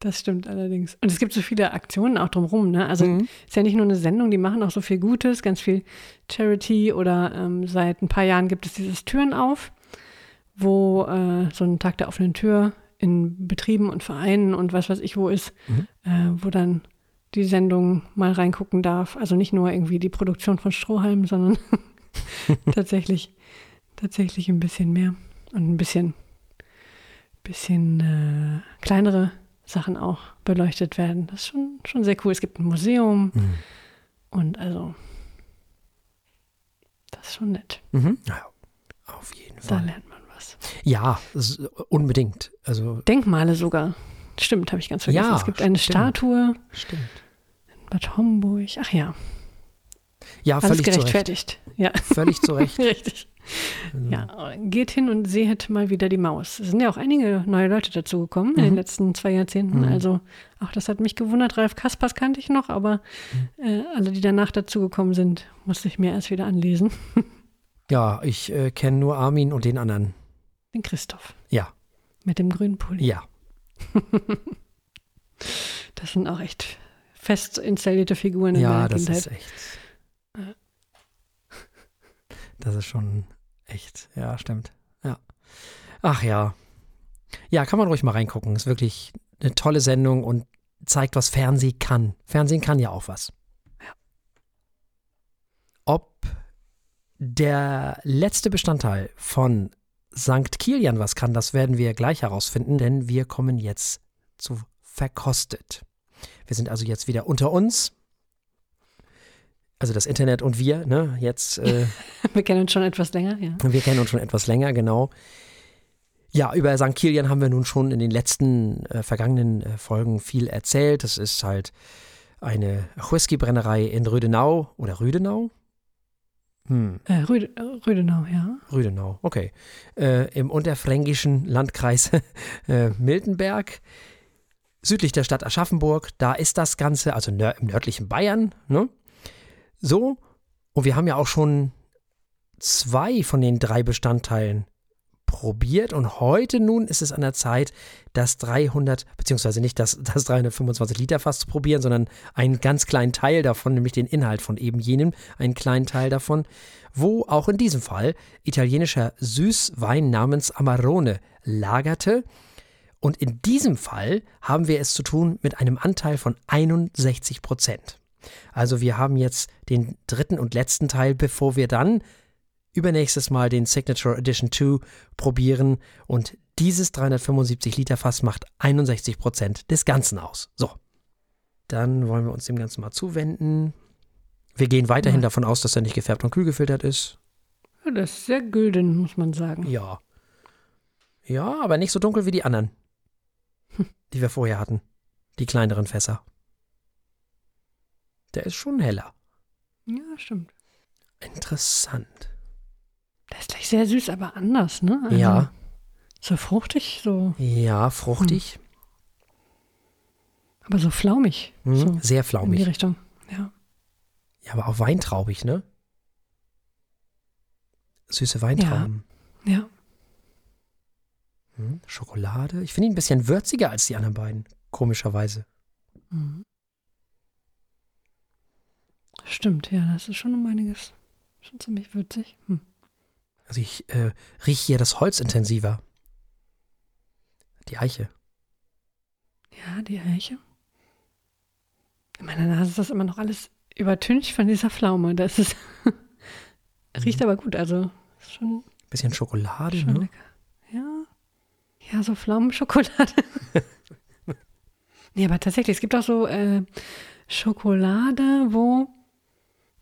Das stimmt allerdings. Und es gibt so viele Aktionen auch drumherum. Ne? Also Mhm. ist ja nicht nur eine Sendung, die machen auch so viel Gutes, ganz viel Charity oder ähm, seit ein paar Jahren gibt es dieses Türen auf, wo äh, so ein Tag der offenen Tür in Betrieben und Vereinen und was weiß ich wo ist, Mhm. äh, wo dann die Sendung mal reingucken darf. Also nicht nur irgendwie die Produktion von Strohhalmen, sondern *laughs* tatsächlich, tatsächlich ein bisschen mehr und ein bisschen, bisschen äh, kleinere Sachen auch beleuchtet werden. Das ist schon, schon sehr cool. Es gibt ein Museum Mhm. und also das ist schon nett. Mhm. Ja, auf jeden Da Fall. lernt man was. Ja, unbedingt. Also, Denkmale sogar. Stimmt, habe ich ganz vergessen. Ja, es gibt eine stimmt. Statue stimmt. in Bad Homburg. Ach ja. Ja, Alles völlig zu Recht. gerechtfertigt. Ja, Völlig zu Recht. *laughs* richtig. Ja, geht hin und seht mal wieder die Maus. Es sind ja auch einige neue Leute dazugekommen in den letzten zwei Jahrzehnten. Mhm. Also auch das hat mich gewundert. Ralf Kaspers kannte ich noch, aber Mhm. äh, alle, die danach dazugekommen sind, musste ich mir erst wieder anlesen. *laughs* Ja, ich äh, kenne nur Armin und den anderen. Den Christoph Ja, mit dem grünen Pulli. ja. *laughs* Das sind auch echt fest installierte Figuren in Ja, meiner das Kindheit. ist echt. Das ist schon echt. Ja, stimmt. Ja. Ach ja. Ja, kann man ruhig mal reingucken. Ist wirklich eine tolle Sendung und zeigt, was Fernsehen kann. Fernsehen kann ja auch was. Ob der letzte Bestandteil von St. Kilian was kann, das werden wir gleich herausfinden, denn wir kommen jetzt zu verkostet. Wir sind also jetzt wieder unter uns. Also das Internet und wir, ne? Jetzt, äh, *laughs* Wir kennen uns schon etwas länger, ja. wir kennen uns schon etwas länger, genau. Ja, über St. Kilian haben wir nun schon in den letzten äh, vergangenen äh, Folgen viel erzählt. Das ist halt eine Whiskybrennerei in Rüdenau oder Rüdenau? Hm, Äh, Rüde, Rüdenau, ja. Rüdenau, okay. Äh, Im unterfränkischen Landkreis *laughs* äh, Miltenberg, südlich der Stadt Aschaffenburg. Da ist das Ganze, also nör im nördlichen Bayern. Ne? So, und wir haben ja auch schon zwei von den drei Bestandteilen probiert und heute nun ist es an der Zeit, das 300, beziehungsweise nicht das, das 325 Liter Fass zu probieren, sondern einen ganz kleinen Teil davon, nämlich den Inhalt von eben jenem, einen kleinen Teil davon, wo auch in diesem Fall italienischer Süßwein namens Amarone lagerte. Und in diesem Fall haben wir es zu tun mit einem Anteil von 61 Prozent. Also wir haben jetzt den dritten und letzten Teil, bevor wir dann übernächstes Mal den Signature Edition 2 probieren und dieses 375 Liter Fass macht 61 Prozent des Ganzen aus. So, dann wollen wir uns dem Ganzen mal zuwenden. Wir gehen weiterhin Ja. davon aus, dass er nicht gefärbt und kühl gefiltert ist. ja. Das ist sehr gülden, muss man sagen. Ja. Ja, aber nicht so dunkel wie die anderen, *laughs* die wir vorher hatten. Die kleineren Fässer. Der ist schon heller. Ja, stimmt. Interessant. Der ist gleich sehr süß, aber anders, ne? Also Ja, So fruchtig, so, ja, fruchtig. aber so flaumig. Mhm, So Sehr in die flaumig. Richtung. Ja. Ja, aber auch weintraubig, ne? Süße Weintrauben. Ja. Hm, Schokolade. Ich finde ihn ein bisschen würziger als die anderen beiden. Komischerweise. Mhm. Stimmt, ja, das ist schon um einiges. Schon ziemlich würzig. Hm. Also ich äh, rieche hier das Holz intensiver. Die Eiche. Ja, die Eiche. In meiner Nase ist das immer noch alles übertüncht von dieser Pflaume. Das ist. *laughs* Riecht aber gut, also ist schon, Bisschen Schokolade, schon ne? lecker. Ja. Ja, so Pflaumenschokolade. *laughs* nee, aber tatsächlich, es gibt auch so äh, Schokolade, wo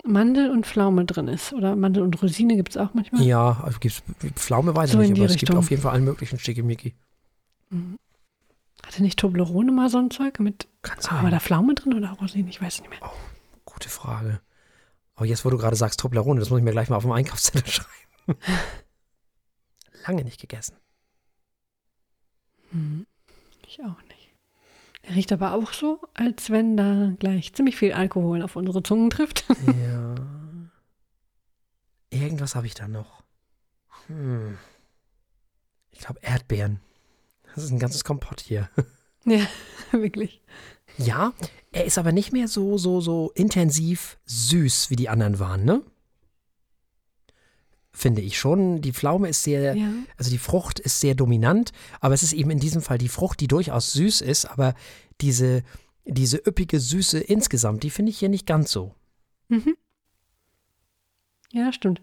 Mandel und Pflaume drin ist. Oder Mandel und Rosine gibt es auch manchmal. Ja, also gibt's Pflaume weiß ich So in nicht, aber es gibt Richtung. auf jeden Fall allen möglichen Schickimicki. Hatte nicht Toblerone mal so ein Zeug mit. Kann Ah, war da Pflaume drin oder Rosine? Ich weiß nicht mehr. Gute Frage. Aber jetzt, wo du gerade sagst Toblerone, das muss ich mir gleich mal auf dem Einkaufszettel *laughs* schreiben. Lange nicht gegessen. Hm. Ich auch nicht. Er riecht aber auch so, als wenn da gleich ziemlich viel Alkohol auf unsere Zungen trifft. *laughs* Ja. Irgendwas habe ich da noch. Hm. Ich glaube Erdbeeren. Das ist ein ganzes Kompott hier. *laughs* ja, *laughs* wirklich. Ja, er ist aber nicht mehr so, so, so intensiv süß, wie die anderen waren, ne? Finde ich schon. Die Pflaume ist sehr, Ja. also die Frucht ist sehr dominant, aber es ist eben in diesem Fall die Frucht, die durchaus süß ist, aber diese, diese üppige Süße insgesamt, die finde ich hier nicht ganz so. Mhm. Ja, stimmt.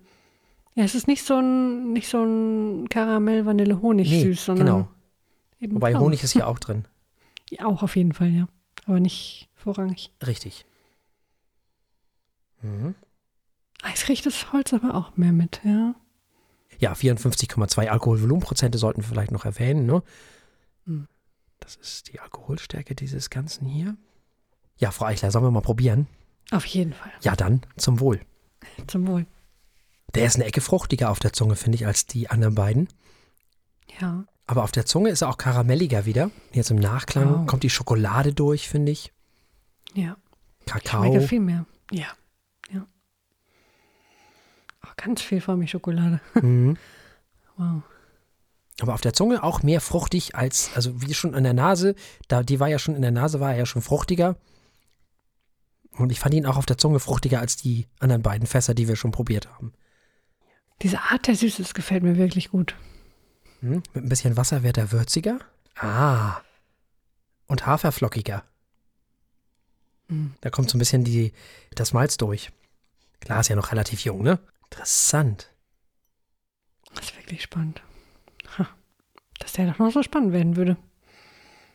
Ja, es ist nicht so ein, nicht so ein Karamell-Vanille-Honig Nee, süß, sondern genau. eben Wobei Pflaume. Honig ist hier auch drin. *laughs* Ja, auch auf jeden Fall, ja. Aber nicht vorrangig. Richtig. Mhm. Es riecht das Holz aber auch mehr mit, ja. Ja, 54,2 Alkoholvolumenprozente sollten wir vielleicht noch erwähnen. Ne? Hm. Das ist die Alkoholstärke dieses Ganzen hier. Ja, Frau Eichler, sollen wir mal probieren? Auf jeden Fall. Ja, dann zum Wohl. Zum Wohl. Der ist eine Ecke fruchtiger auf der Zunge, finde ich, als die anderen beiden. Ja. Aber auf der Zunge ist er auch karamelliger wieder. Jetzt im Nachklang Oh. kommt die Schokolade durch, finde ich. Ja. Ich Kakao. schmecke viel mehr. Ja. Ja. Ganz viel vor mir Schokolade. *laughs* Mhm. Wow. Aber auf der Zunge auch mehr fruchtig als, also wie schon an der Nase, da, die war ja schon in der Nase, war er ja schon fruchtiger. Und ich fand ihn auch auf der Zunge fruchtiger als die anderen beiden Fässer, die wir schon probiert haben. Diese Art der Süße, das gefällt mir wirklich gut. Hm? Mit ein bisschen Wasser wird er würziger. Ah. Und haferflockiger. Hm. Da kommt so ein bisschen die, das Malz durch. Klar, ist ja noch relativ jung, ne? Interessant. Das ist wirklich spannend. Ha. Dass der doch noch so spannend werden würde.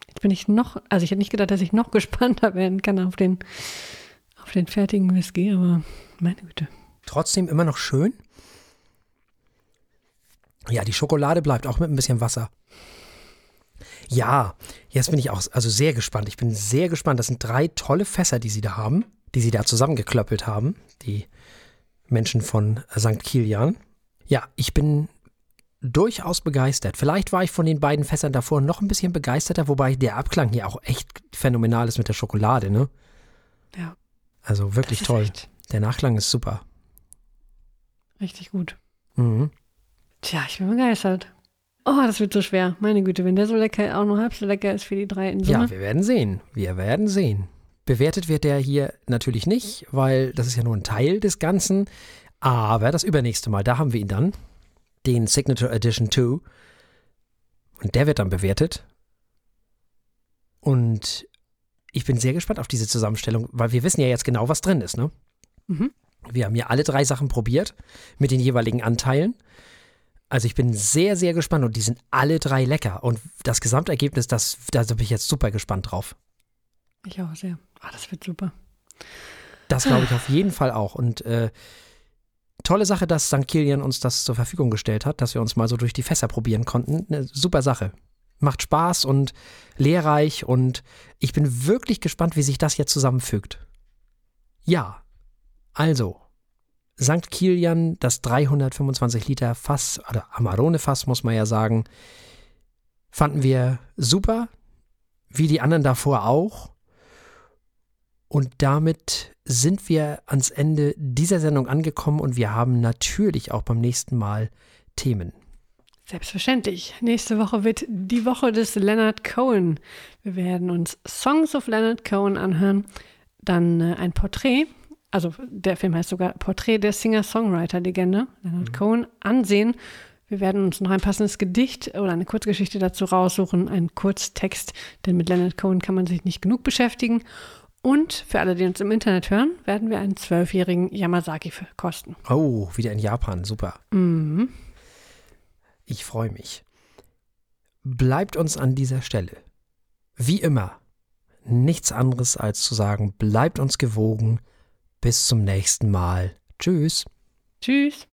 Jetzt bin ich noch, also ich hätte nicht gedacht, dass ich noch *laughs* gespannter werden kann auf den, auf den fertigen Whisky, aber meine Güte. Trotzdem immer noch schön. Ja, die Schokolade bleibt auch mit ein bisschen Wasser. Ja, jetzt bin ich auch also sehr gespannt. Ich bin sehr gespannt. Das sind drei tolle Fässer, die sie da haben, die sie da zusammengeklöppelt haben, die Menschen von St. Kilian. Ja, ich bin durchaus begeistert. Vielleicht war ich von den beiden Fässern davor noch ein bisschen begeisterter, wobei der Abklang hier auch echt phänomenal ist mit der Schokolade, ne? Ja. Also wirklich toll. Echt, Der Nachklang ist super. richtig gut. Mhm. Tja, ich bin begeistert. Oh, das wird so schwer. Meine Güte, wenn der so lecker, auch nur halb so lecker ist für die drei in Summe. Ja, wir werden sehen. Wir werden sehen. Bewertet wird der hier natürlich nicht, weil das ist ja nur ein Teil des Ganzen. Aber das übernächste Mal, da haben wir ihn dann. Den Signature Edition 2. Und der wird dann bewertet. Und ich bin sehr gespannt auf diese Zusammenstellung, weil wir wissen ja jetzt genau, was drin ist, ne? Mhm. Wir haben ja alle drei Sachen probiert mit den jeweiligen Anteilen. Also ich bin sehr, sehr gespannt und die sind alle drei lecker. Und das Gesamtergebnis, das, da bin ich jetzt super gespannt drauf. Ich auch sehr. Ah, das wird super. Das glaube ich auf jeden Fall auch. Und äh, tolle Sache, dass St. Kilian uns das zur Verfügung gestellt hat, dass wir uns mal so durch die Fässer probieren konnten. Eine super Sache. Macht Spaß und lehrreich und ich bin wirklich gespannt, wie sich das jetzt zusammenfügt. Ja, also, St. Kilian, das 325 Liter Fass, oder Amarone-Fass, muss man ja sagen, fanden wir super, wie die anderen davor auch. Und damit sind wir ans Ende dieser Sendung angekommen und wir haben natürlich auch beim nächsten Mal Themen. Selbstverständlich. Nächste Woche wird die Woche des Leonard Cohen. Wir werden uns Songs of Leonard Cohen anhören. Dann äh, ein Porträt, also der Film heißt sogar Porträt der Singer-Songwriter-Legende, Leonard Cohen, ansehen. Wir werden uns noch ein passendes Gedicht oder eine Kurzgeschichte dazu raussuchen, einen Kurztext, denn mit Leonard Cohen kann man sich nicht genug beschäftigen. Und für alle, die uns im Internet hören, werden wir einen zwölfjährigen Yamazaki kosten. Oh, wieder in Japan, super. Mhm. Ich freue mich. Bleibt uns an dieser Stelle, wie immer, nichts anderes als zu sagen, bleibt uns gewogen. Bis zum nächsten Mal. Tschüss. Tschüss.